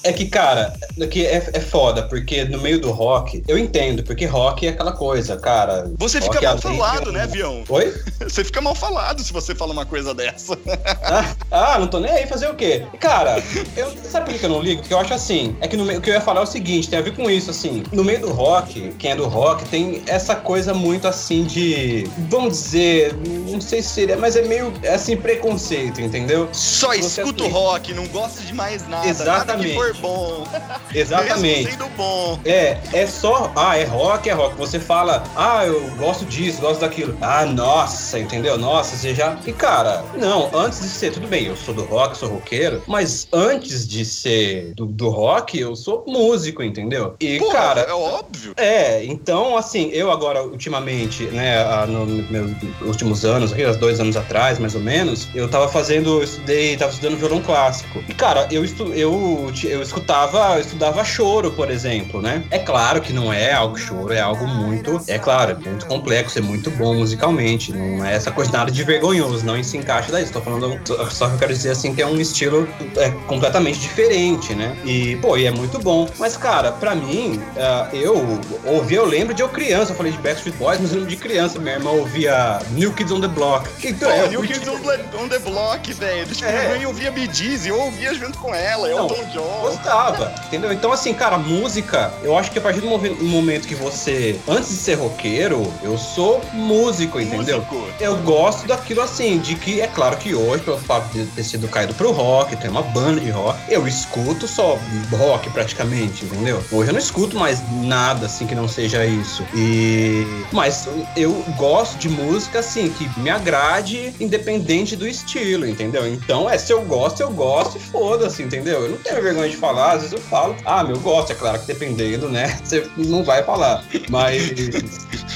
É que, cara, que é, é foda, porque no meio do rock, eu entendo, porque rock é aquela coisa, cara. Você fica mal falado, né, Vião? Oi? Você fica mal falado se você fala uma coisa dessa. Ah, ah não tô nem aí fazer o quê? Cara, eu, sabe por que eu não ligo? Porque eu acho assim, é que no meio, o que eu ia falar é o seguinte, tem a ver com isso, assim, no meio do rock, quem é do rock, tem essa coisa muito assim de, vamos dizer, não sei se seria, mas é meio, assim, preconceito, entendeu? Só Você escuta o rock, não gosta de mais nada, Exatamente. nada que for bom. Exatamente. Mesmo sendo bom. É, é só, ah, é rock, é rock. Você fala, ah, eu gosto disso, gosto daquilo. Ah, nossa, entendeu? Nossa, você já... E, cara, não, antes de ser, tudo bem, eu sou do rock, sou roqueiro, mas antes de ser do, do rock, eu sou músico, entendeu? E, Pô, cara. É óbvio. É, então, assim, eu agora, ultimamente, né, nos meus últimos anos, uns dois anos atrás, mais ou menos, eu tava fazendo, eu estudei, tava estudando violão clássico. E, cara, eu, estu, eu, eu escutava, eu estudava choro, por exemplo, né? É claro que não é algo choro, é algo muito, é claro, é muito complexo, é muito bom musicalmente. Não é essa coisa nada de vergonhoso, não se encaixa daí. Estou falando, só que eu quero dizer assim que é um estilo é, completamente diferente, né? E, pô, e é muito bom. Mas, cara, pra mim, uh, eu ouvi, eu lembro de eu criança, eu falei de Backstreet Boys, mas eu lembro de criança. Minha irmã ouvia New Kids on the Block. Então, pô, New Kids on the, on the Block, velho. É. mãe ouvia Bee Gees, eu ouvia junto com ela, eu Tom John. Gostava, entendeu? Então, assim, cara, música, eu acho que a partir do momento que você, antes de ser roqueiro, eu sou músico, entendeu? Músico. Eu gosto daquilo assim, de que é claro que hoje, pelo fato de ter sido caído pro rock, ter uma banda de rock, eu escuto só rock praticamente, entendeu? Hoje eu não escuto mais nada assim que não seja isso. E mas eu gosto de música assim que me agrade independente do estilo, entendeu? Então, é se eu gosto, eu gosto e foda-se, entendeu? Eu não tenho vergonha de falar, às vezes eu falo, ah, meu gosto, é claro que dependendo, né? Você não vai falar. Mas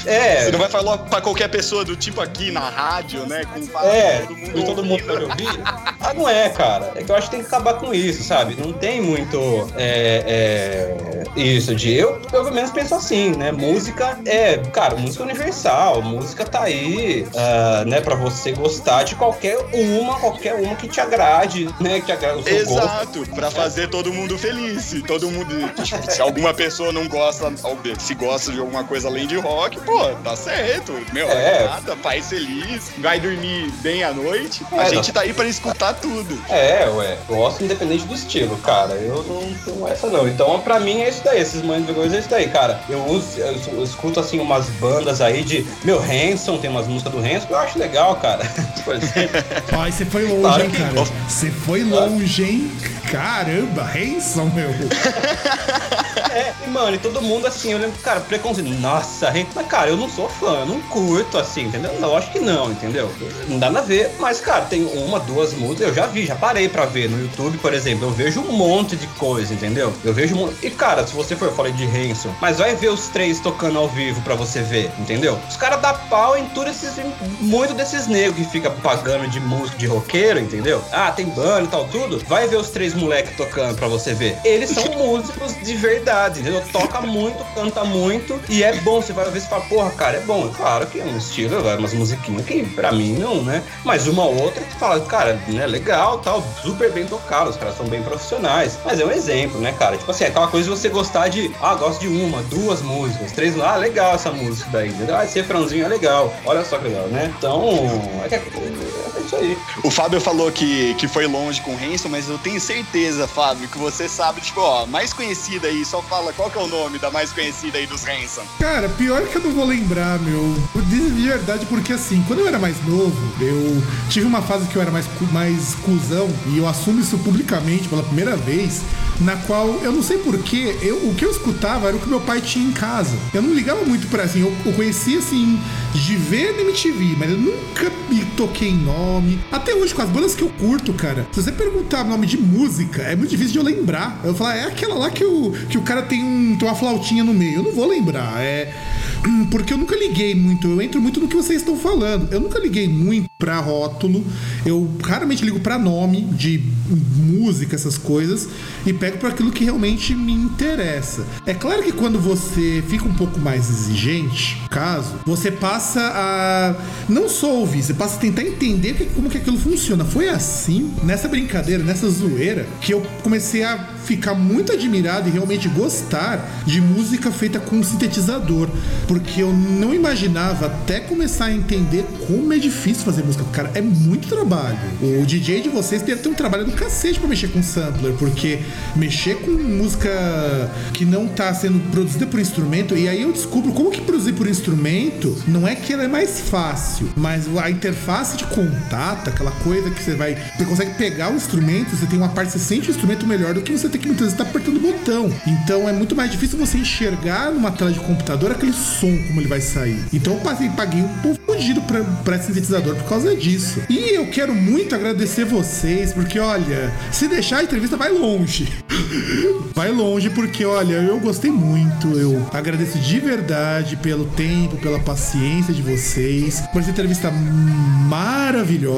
É. Você não vai falar pra qualquer pessoa do tipo aqui na rádio, né? Com é, todo mundo, todo mundo pode ouvir. Ah, não é, cara. É que eu acho que tem que acabar com isso, sabe? Não tem muito é, é, isso de. Eu, pelo menos, penso assim, né? Música é, cara, música universal. Música tá aí, uh, né, pra você gostar de qualquer uma, qualquer uma que te agrade, né? Que te agrade o seu Exato, gosto. pra fazer todo mundo feliz. Todo mundo. Tipo, se alguma pessoa não gosta, se gosta de alguma coisa além de rock, pô, tá certo. Meu, é. nada, pai feliz, vai dormir bem à noite. É, a gente tá aí pra escutar tudo. É, ué. Gosto independente do estilo, cara. Eu não tenho essa não. Então, pra mim é isso daí. Esses Mães de Coisa é isso daí, cara. Eu, uso, eu, escuto assim umas bandas aí de. Meu, Hanson, tem umas músicas do Hanson que eu acho legal, cara. Pai, você foi longe, claro hein, cara. Você foi longe, hein? Caramba, Hanson, meu. é, e mano, e todo mundo assim, eu lembro, cara, preconceito. Nossa, Hanson, mas cara, eu não sou fã, eu não curto assim, entendeu? Não, acho que não, entendeu? Não dá nada a ver. Mas, cara, tem uma, duas músicas, eu já vi, já parei pra ver no YouTube, por exemplo. Eu vejo um monte de coisa, entendeu? Eu vejo um E, cara, se você for, eu falei de Hanson, mas vai ver os três tocando ao vivo pra você ver, entendeu? Os caras dá pau em tudo esses. Muito desses negros que fica pagando de músico de roqueiro, entendeu? Ah, tem banda e tal, tudo. Vai ver os três moleque tocando pra você ver. Eles são músicos de verdade, entendeu? Toca muito, canta muito e é bom. Você vai ver e fala, porra, cara, é bom. Claro que é um estilo, vai umas musiquinhas que pra mim não, né? Mas uma outra que fala, cara, né, legal, tal, super bem tocado, os caras são bem profissionais. Mas é um exemplo, né, cara? Tipo assim, é aquela coisa de você gostar de, ah, gosto de uma, duas músicas, três, ah, legal essa música daí, entendeu? Ah, esse refrãozinho é legal, olha só que legal, né? Então, é, é, é isso aí. O Fábio falou que, que foi longe com o Hanson, mas eu tenho certeza, Fábio, que você sabe, tipo, ó, mais conhecida aí, só fala qual que é o nome da mais conhecida aí dos Hanson. Cara, pior que eu não vou lembrar, meu. De verdade, porque assim, quando eu era mais novo, eu tive uma fase que eu era mais, mais cuzão, e eu assumo isso publicamente pela primeira vez, na qual eu não sei porquê, eu, o que eu escutava era o que meu pai tinha em casa. Eu não ligava muito pra assim, eu, eu conhecia assim, de ver na MTV, mas eu nunca me toquei em nome. Até hoje, com as bandas que eu curto, cara, se você perguntar nome de música, é muito difícil de eu lembrar. Eu falar, é aquela lá que o, que o cara tem, um, tem uma flautinha no meio. Eu não vou lembrar. É. Porque eu nunca liguei muito, eu entro muito no que vocês estão falando. Eu nunca liguei muito pra rótulo, eu raramente ligo pra nome de música, essas coisas, e pego para aquilo que realmente me interessa. É claro que quando você fica um pouco mais exigente, caso, você passa a não só ouvir, você passa a tentar entender como que aquilo funciona. Foi assim, nessa brincadeira, nessa zoeira, que eu comecei a ficar muito admirado e realmente gostar de música feita com sintetizador, porque eu não imaginava até começar a entender como é difícil fazer música. Cara, é muito trabalho. O DJ de vocês deve ter um trabalho do cacete pra mexer com sampler, porque mexer com música que não tá sendo produzida por instrumento, e aí eu descubro como que produzir por instrumento não é que ela é mais fácil, mas a interface de contato, aquela coisa que você vai. Você consegue pegar o instrumento, você tem uma parte, você sente o instrumento melhor do que você tem que muitas vezes tá apertando o botão. Então é muito mais difícil você enxergar numa tela de computador aquele som, como ele vai sair. Então eu paguei, paguei um pouco fugido pra, pra sintetizador por causa disso. E eu quero muito agradecer vocês, porque olha, se deixar a entrevista vai longe. vai longe, porque olha, eu gostei muito. Eu agradeço de verdade pelo tempo, pela paciência de vocês, por essa entrevista maravilhosa.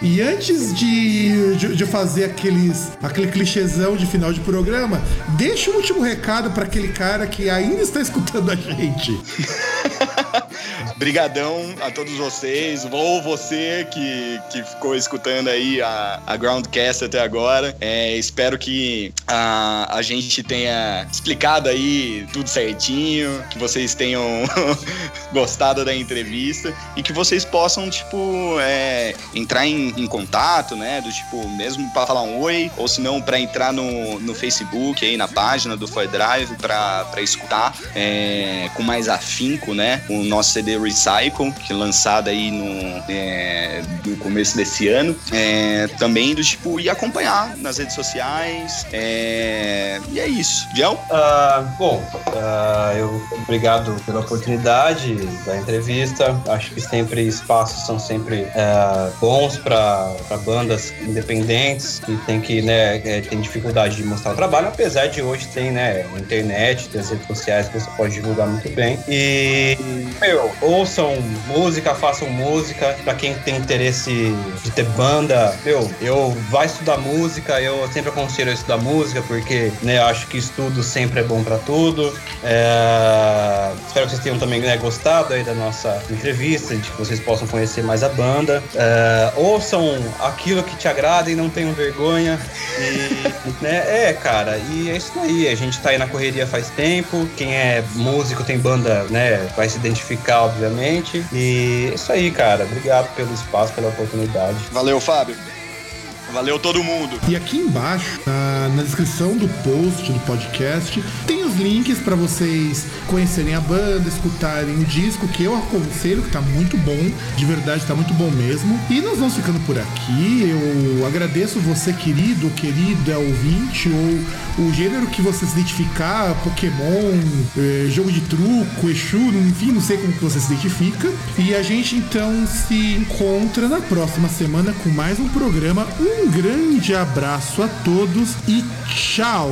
E antes de, de, de fazer aqueles, aquele clichêzão de final de programa, deixa um último recado para aquele cara que ainda está escutando a gente. Brigadão a todos vocês, ou você que, que ficou escutando aí a, a Groundcast até agora. É, espero que a, a gente tenha explicado aí tudo certinho, que vocês tenham gostado da entrevista e que vocês possam, tipo, é, entrar em, em, contato, né? Do tipo, mesmo para falar um oi, ou se não, para entrar no, no Facebook, aí na página do For Drive, para escutar é, com mais afinco, né? O nosso CD Recycle, que é lançado aí no, é, no começo desse ano. É, também do tipo, ir acompanhar nas redes sociais. É, e é isso. Vião? Uh, bom, uh, eu obrigado pela oportunidade da entrevista. Acho que sempre espaços são sempre uh, bons para bandas independentes que tem que, né, é, tem dificuldade de mostrar o trabalho, apesar de hoje tem, né, internet, tem as redes sociais que você pode divulgar muito bem. E Meu, ouçam música, façam música. Pra quem tem interesse de ter banda, meu, eu vai estudar música, eu sempre aconselho a estudar música, porque, né, eu acho que estudo sempre é bom pra tudo. É... Espero que vocês tenham também né, gostado aí da nossa entrevista, de que vocês possam conhecer mais a banda. É... Ouçam aquilo que te agrada e não tenham vergonha. E, né, é, cara, e é isso aí. A gente tá aí na correria faz tempo. Quem é músico, tem banda, né, vai se identificar, obviamente. E é isso aí, cara. Obrigado pelo espaço, pela oportunidade. Valeu, Fábio. Valeu todo mundo. E aqui embaixo, na, na descrição do post do podcast, tem os links para vocês conhecerem a banda, escutarem o disco, que eu aconselho, que tá muito bom, de verdade tá muito bom mesmo. E nós vamos ficando por aqui. Eu agradeço você, querido, querida ouvinte, ou o gênero que você se identificar, Pokémon, eh, jogo de truco, Exu, enfim, não sei como que você se identifica. E a gente então se encontra na próxima semana com mais um programa. Um grande abraço a todos e tchau!